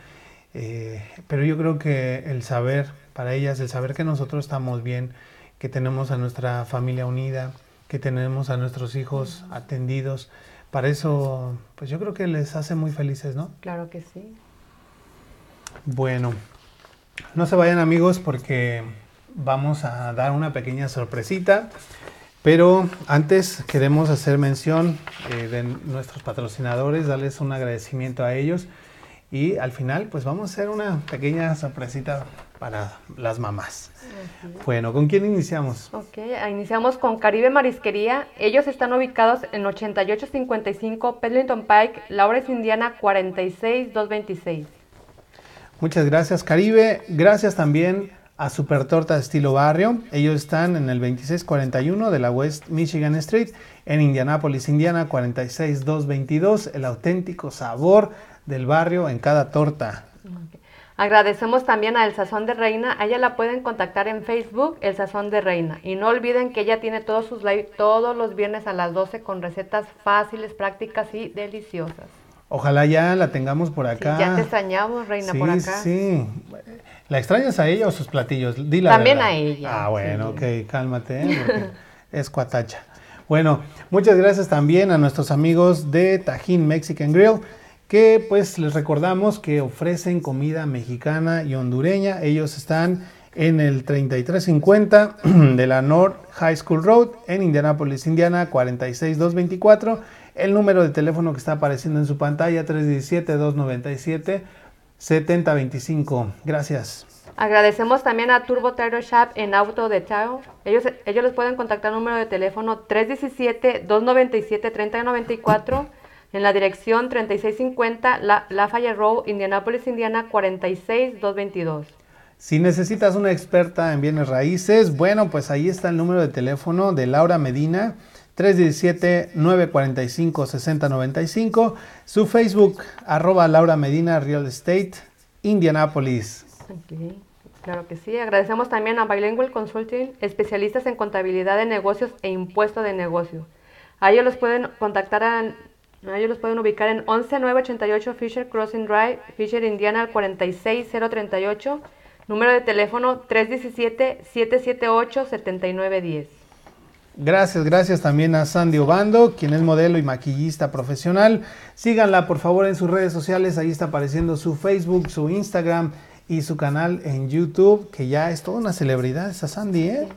Speaker 1: Eh, pero yo creo que el saber, para ellas, el saber que nosotros estamos bien, que tenemos a nuestra familia unida, que tenemos a nuestros hijos atendidos, para eso, pues yo creo que les hace muy felices, ¿no?
Speaker 2: Claro que sí.
Speaker 1: Bueno, no se vayan amigos porque vamos a dar una pequeña sorpresita, pero antes queremos hacer mención eh, de nuestros patrocinadores, darles un agradecimiento a ellos y al final pues vamos a hacer una pequeña sorpresita para las mamás. Bueno, ¿con quién iniciamos?
Speaker 2: Ok, iniciamos con Caribe Marisquería. Ellos están ubicados en 8855 Pedlington Pike, Lawrence, Indiana 46226.
Speaker 1: Muchas gracias Caribe, gracias también a Super Torta Estilo Barrio. Ellos están en el 2641 de la West Michigan Street en Indianápolis, Indiana 46222, el auténtico sabor del barrio en cada torta.
Speaker 2: Agradecemos también a El Sazón de Reina. A ella la pueden contactar en Facebook, El Sazón de Reina. Y no olviden que ella tiene todos sus live todos los viernes a las 12 con recetas fáciles, prácticas y deliciosas.
Speaker 1: Ojalá ya la tengamos por
Speaker 2: Sí,
Speaker 1: acá.
Speaker 2: ya te extrañamos, Reina,
Speaker 1: sí,
Speaker 2: por acá.
Speaker 1: Sí, ¿La extrañas a ella o sus platillos? Di la
Speaker 2: También
Speaker 1: verdad.
Speaker 2: a ella,
Speaker 1: Ah, bueno,
Speaker 2: sí.
Speaker 1: ok, cálmate, ¿eh? porque es cuatacha. Bueno, muchas gracias también a nuestros amigos de Tajín Mexican Grill, que pues les recordamos que ofrecen comida mexicana y hondureña. Ellos están en el 3350 de la North High School Road en Indianapolis, Indiana 46224. El número de teléfono que está apareciendo en su pantalla 317-297-7025. Gracias.
Speaker 2: Agradecemos también a Turbo Tire Shop en Auto de Tao. Ellos, ellos les pueden contactar al número de teléfono 317-297-3094 en la dirección 3650 La- Lafayette Road, Indianapolis, Indiana 46222.
Speaker 1: Si necesitas una experta en bienes raíces, bueno, pues ahí está el número de teléfono de Laura Medina, 317-945-6095, su Facebook, arroba Laura Medina Real Estate, Indianapolis.
Speaker 2: Claro que sí. Agradecemos también a Bilingual Consulting, especialistas en contabilidad de negocios e impuesto de negocio. A ellos los pueden contactar Ah, Ellos los pueden ubicar en 11988 Fisher Crossing Drive, Fisher, Indiana, al 46038. Número de teléfono 317-778-7910.
Speaker 1: Gracias, gracias también a Sandy Obando, quien es modelo y maquillista profesional. Síganla por favor en sus redes sociales, ahí está apareciendo su Facebook, su Instagram y su canal en YouTube, que ya es toda una celebridad esa Sandy, ¿eh?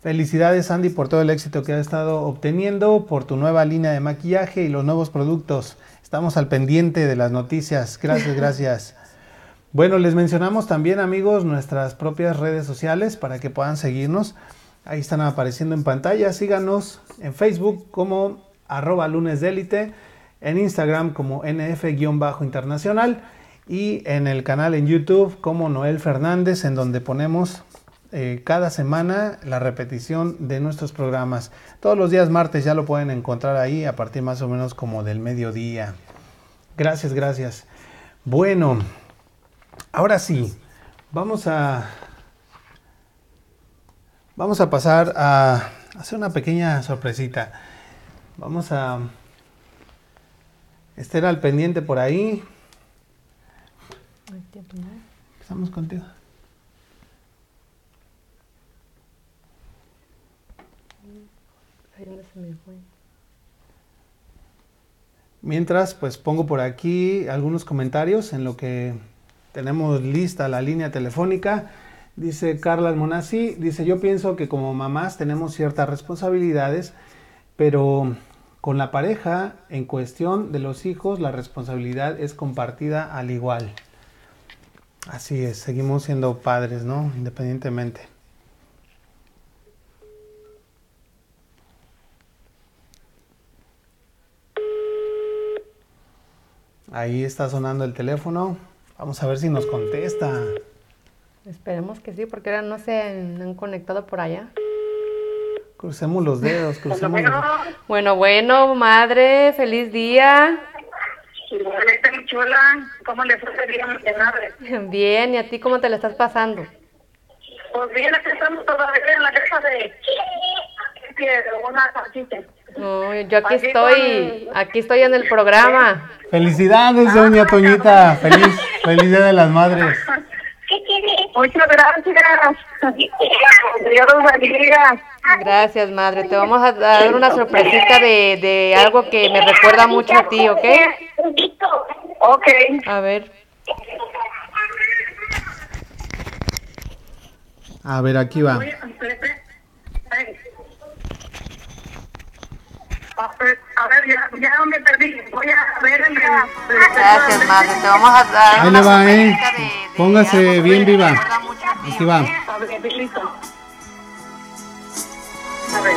Speaker 1: Felicidades Sandy por todo el éxito que has estado obteniendo, por tu nueva línea de maquillaje y los nuevos productos. Estamos al pendiente de las noticias. Gracias, gracias. Bueno, les mencionamos también amigos nuestras propias redes sociales para que puedan seguirnos. Ahí están apareciendo en pantalla. Síganos en Facebook como arroba lunes en Instagram como nf-internacional y en el canal en YouTube como Noel Fernández, en donde ponemos eh, cada semana la repetición de nuestros programas. Todos los días martes ya lo pueden encontrar ahí a partir más o menos como del mediodía. Gracias, gracias. Bueno, ahora sí, vamos a vamos a pasar a hacer una pequeña sorpresita. Vamos a estar al pendiente por ahí. Empezamos contigo. Mientras, pues pongo por aquí algunos comentarios en lo que tenemos lista la línea telefónica. Dice Carla Almonazzi, dice, yo pienso que como mamás tenemos ciertas responsabilidades, pero con la pareja en cuestión de los hijos la responsabilidad es compartida al igual. Así es, seguimos siendo padres, ¿no? Independientemente. Ahí está sonando el teléfono. Vamos a ver si nos contesta.
Speaker 2: Esperemos que sí, porque ahora no se han, han conectado por allá.
Speaker 1: Crucemos los dedos, crucemos los
Speaker 2: Bueno, bueno, madre, feliz día.
Speaker 5: Igualmente, mi chula, ¿cómo le fue el día de madre?
Speaker 2: Bien, ¿y a ti cómo te la estás pasando?
Speaker 5: Pues bien, aquí estamos todavía en la casa de... de una salchicha.
Speaker 2: No, yo aquí estoy, aquí estoy en el programa.
Speaker 1: Felicidades, doña Toñita. Feliz, feliz Día de las Madres.
Speaker 5: Muchas gracias. Dios los bendiga.
Speaker 2: Gracias, madre. Te vamos a dar una sorpresita de, de algo que me recuerda mucho a ti, ¿ok?
Speaker 5: Ok.
Speaker 2: A ver.
Speaker 1: A ver, aquí va.
Speaker 5: A ver, a ver, ya, ya me perdí. Voy a ver el...
Speaker 2: Gracias, madre. Te vamos a dar
Speaker 1: Ahí le va, ¿eh?
Speaker 2: sorpresita de, de
Speaker 1: Póngase bien viva.
Speaker 2: a
Speaker 1: Aquí va.
Speaker 2: ¿ok?
Speaker 5: A ver,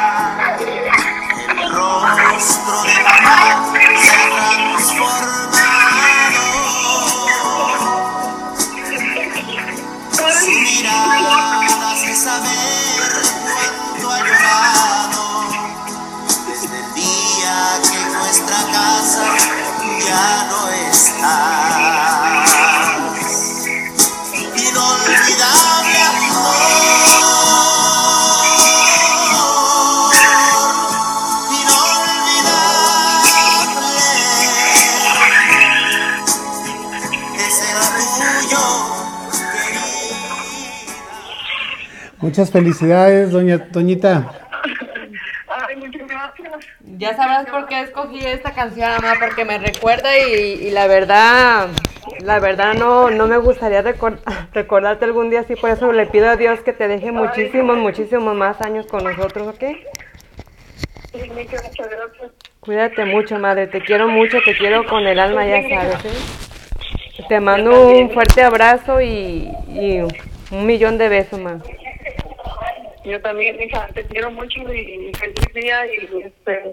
Speaker 6: El rostro
Speaker 1: Muchas felicidades, doña Toñita.
Speaker 5: Ay, muchas gracias.
Speaker 2: Ya sabrás por qué escogí esta canción, mamá, porque me recuerda y, y la verdad, la verdad no, no me gustaría recor- recordarte algún día así, por eso le pido a Dios que te deje muchísimos, muchísimos más años con nosotros, ¿ok?
Speaker 5: Sí, mija, muchas gracias.
Speaker 2: Cuídate mucho, madre. Te quiero mucho, te quiero con el alma, ya sabes. ¿eh? Te mando un fuerte abrazo y, y un millón de besos, ma.
Speaker 5: Yo también, hija, te quiero mucho y feliz día y este,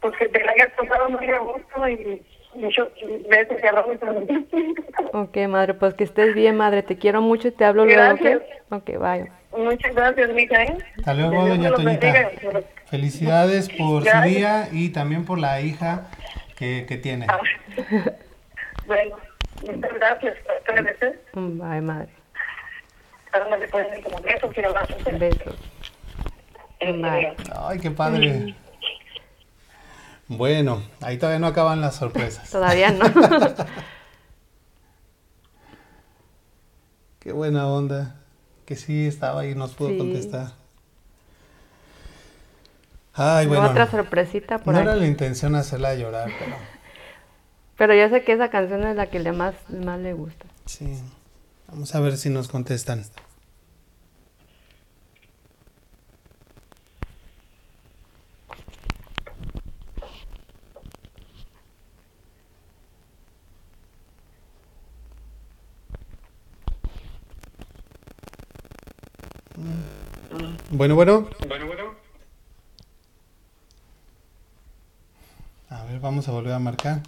Speaker 5: pues que te la hayas pasado muy a gusto y muchos besos y abrazos.
Speaker 2: Ok, madre, pues que estés bien, madre. Te quiero mucho y te hablo luego,
Speaker 5: Gracias.
Speaker 2: ¿ok? Ok, bye.
Speaker 5: Muchas gracias, mija, ¿eh?
Speaker 1: Hasta luego, doña Toñita.
Speaker 5: bendiga.
Speaker 1: Felicidades por su
Speaker 5: Gracias.
Speaker 1: día y también por la hija que, que tiene.
Speaker 5: Ah, Bueno, muchas gracias.
Speaker 2: Bye, madre.
Speaker 5: Ahora me pueden como besos y abrazos. ¿eh?
Speaker 2: Besos. Bye.
Speaker 1: Ay, qué padre. Bueno, ahí todavía no acaban las sorpresas.
Speaker 2: Todavía no.
Speaker 1: Qué buena onda. Que sí estaba ahí y nos pudo
Speaker 2: Sí.
Speaker 1: contestar. Ay, bueno.
Speaker 2: Otra sorpresita por
Speaker 1: no era la intención hacerla llorar, pero
Speaker 2: Pero yo sé que esa canción es la que le más, más le gusta.
Speaker 1: sí. Vamos a ver si nos contestan. Bueno, bueno. A ver, vamos a volver a marcar.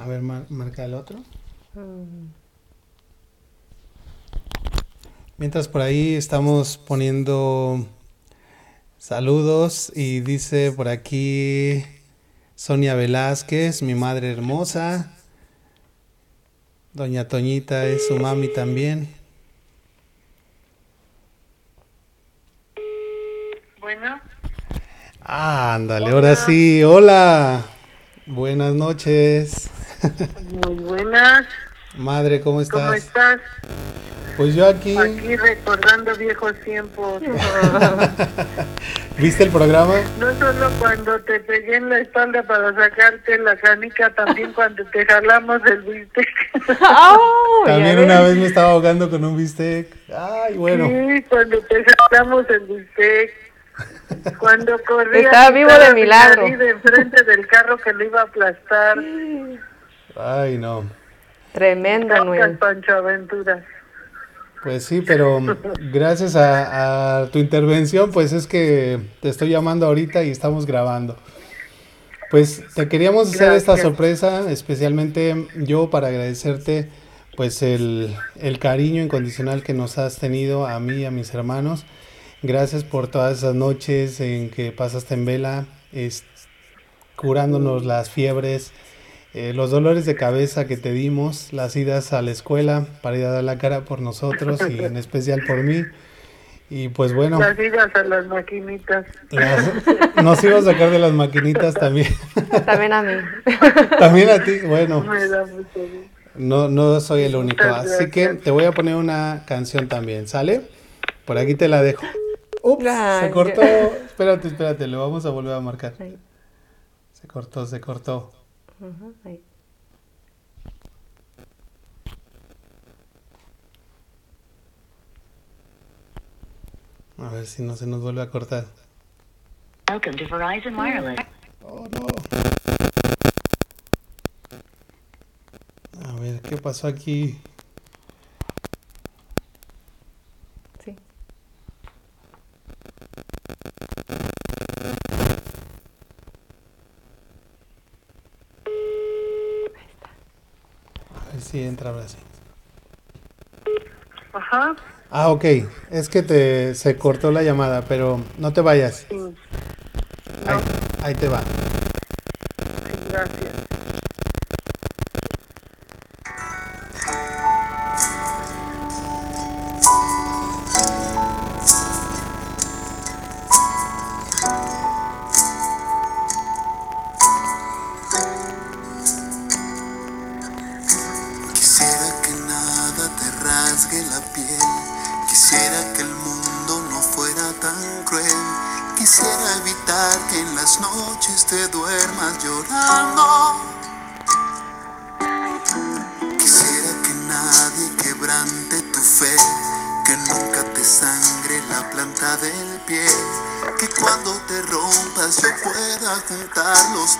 Speaker 1: A ver, mar- marca el otro. Mientras por ahí estamos poniendo saludos y dice por aquí Sonia Velázquez, mi madre hermosa. Doña Toñita es su mami también.
Speaker 5: Bueno,
Speaker 1: Ah, ándale, ahora sí. Hola. Buenas noches.
Speaker 5: Muy buenas.
Speaker 1: Madre, ¿cómo estás?
Speaker 5: ¿Cómo estás?
Speaker 1: Pues yo aquí.
Speaker 5: Aquí recordando viejos tiempos.
Speaker 1: ¿Viste el programa?
Speaker 5: No solo cuando te pegué en la espalda para sacarte la canica, también cuando te jalamos el bistec.
Speaker 2: ¡Oh!
Speaker 1: También
Speaker 2: ves.
Speaker 1: una vez me estaba ahogando con un bistec. Ay, bueno.
Speaker 5: Sí, cuando te jalamos el bistec. Cuando corría.
Speaker 2: Estaba vivo de milagro.
Speaker 5: Ahí de enfrente del carro que le iba a aplastar.
Speaker 1: Ay, no.
Speaker 2: Tremendo, Noel.
Speaker 5: Pancho Aventuras.
Speaker 1: Pues sí, pero gracias a, a tu intervención, pues es que te estoy llamando ahorita y estamos grabando. Pues te queríamos hacer esta sorpresa, especialmente yo para agradecerte pues el, el cariño incondicional que nos has tenido a mí y a mis hermanos. Gracias por todas esas noches en que pasaste en vela, es- curándonos las fiebres, eh, los dolores de cabeza que te dimos, las idas a la escuela para ir a dar la cara por nosotros y en especial por mí. Y pues bueno,
Speaker 5: Las ibas a las maquinitas.
Speaker 1: las- nos iba a sacar de las maquinitas también.
Speaker 2: También a mí.
Speaker 1: también a ti, bueno,
Speaker 5: Me da mucho gusto.
Speaker 1: no, no soy el único.
Speaker 5: Muchas
Speaker 1: Así que te voy a poner una canción también, ¿sale? Por aquí te la dejo. Ups, se cortó. Espérate, espérate, lo vamos a volver a marcar. Se cortó, se cortó.
Speaker 2: Ujú, ahí.
Speaker 1: A ver si no se nos vuelve a cortar.
Speaker 7: Welcome to Verizon Wireless.
Speaker 1: Oh, no. A ver, ¿qué pasó aquí? Entra.
Speaker 5: Ajá.
Speaker 1: Ah, ok. Es que te, se cortó la llamada, pero no te vayas.
Speaker 5: Sí,
Speaker 1: Ahí, ahí te va.
Speaker 5: gracias.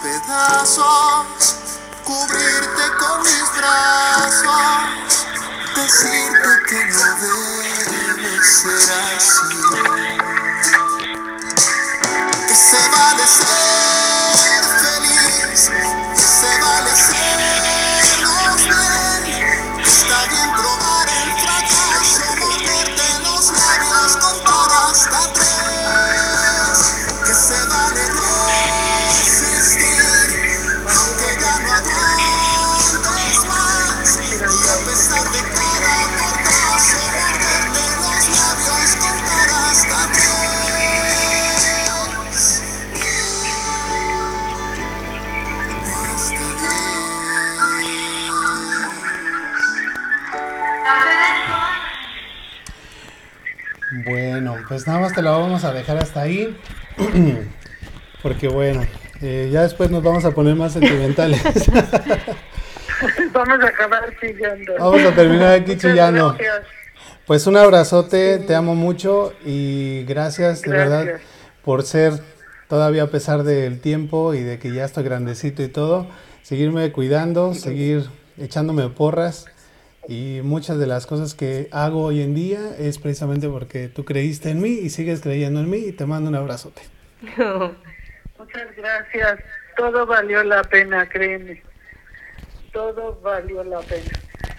Speaker 8: Pedazos, cubrirte con mis brazos, decirte que no debe ser así. Que se vale ser feliz, que se vale sernos bien. Está bien
Speaker 1: pues nada más te la vamos a dejar hasta ahí. Porque bueno, eh, ya después nos vamos a poner más sentimentales.
Speaker 5: Vamos a acabar chillando.
Speaker 1: Vamos a terminar aquí
Speaker 5: Muchas
Speaker 1: chillando.
Speaker 5: gracias.
Speaker 1: Pues un abrazote, te amo mucho y gracias de verdad
Speaker 5: Gracias.
Speaker 1: por ser todavía a pesar del tiempo y de que ya estoy grandecito y todo, seguirme cuidando, seguir echándome porras y muchas de las cosas que hago hoy en día es precisamente porque tú creíste en mí y sigues creyendo en mí y te mando un abrazote.
Speaker 5: Muchas gracias. Todo valió la pena, créeme. Todo valió la pena.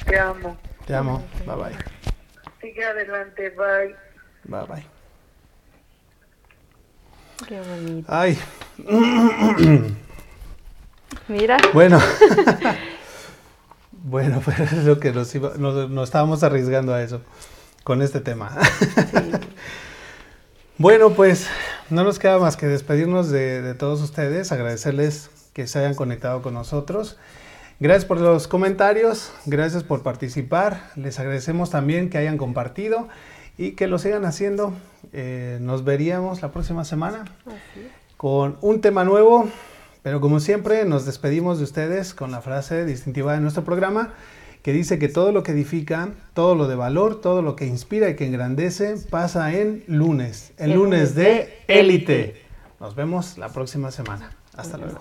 Speaker 5: Te amo.
Speaker 1: Te amo, bye bye,
Speaker 5: Sigue adelante, bye.
Speaker 1: bye bye.
Speaker 2: Qué bonito.
Speaker 1: Ay,
Speaker 2: Mira.
Speaker 1: Bueno. bueno, pues es lo que nos, iba- nos, nos estábamos arriesgando a eso con este tema. bueno, pues no nos queda más que despedirnos de, de todos ustedes, agradecerles que se hayan conectado con nosotros. Gracias por los comentarios, gracias por participar. Les agradecemos también que hayan compartido y que lo sigan haciendo. Eh, nos veríamos la próxima semana con un tema nuevo, pero como siempre, nos despedimos de ustedes con la frase distintiva de nuestro programa que dice que todo lo que edifica, todo lo de valor, todo lo que inspira y que engrandece pasa en lunes, el, lunes de
Speaker 2: élite.
Speaker 1: Nos vemos la próxima semana. Hasta luego.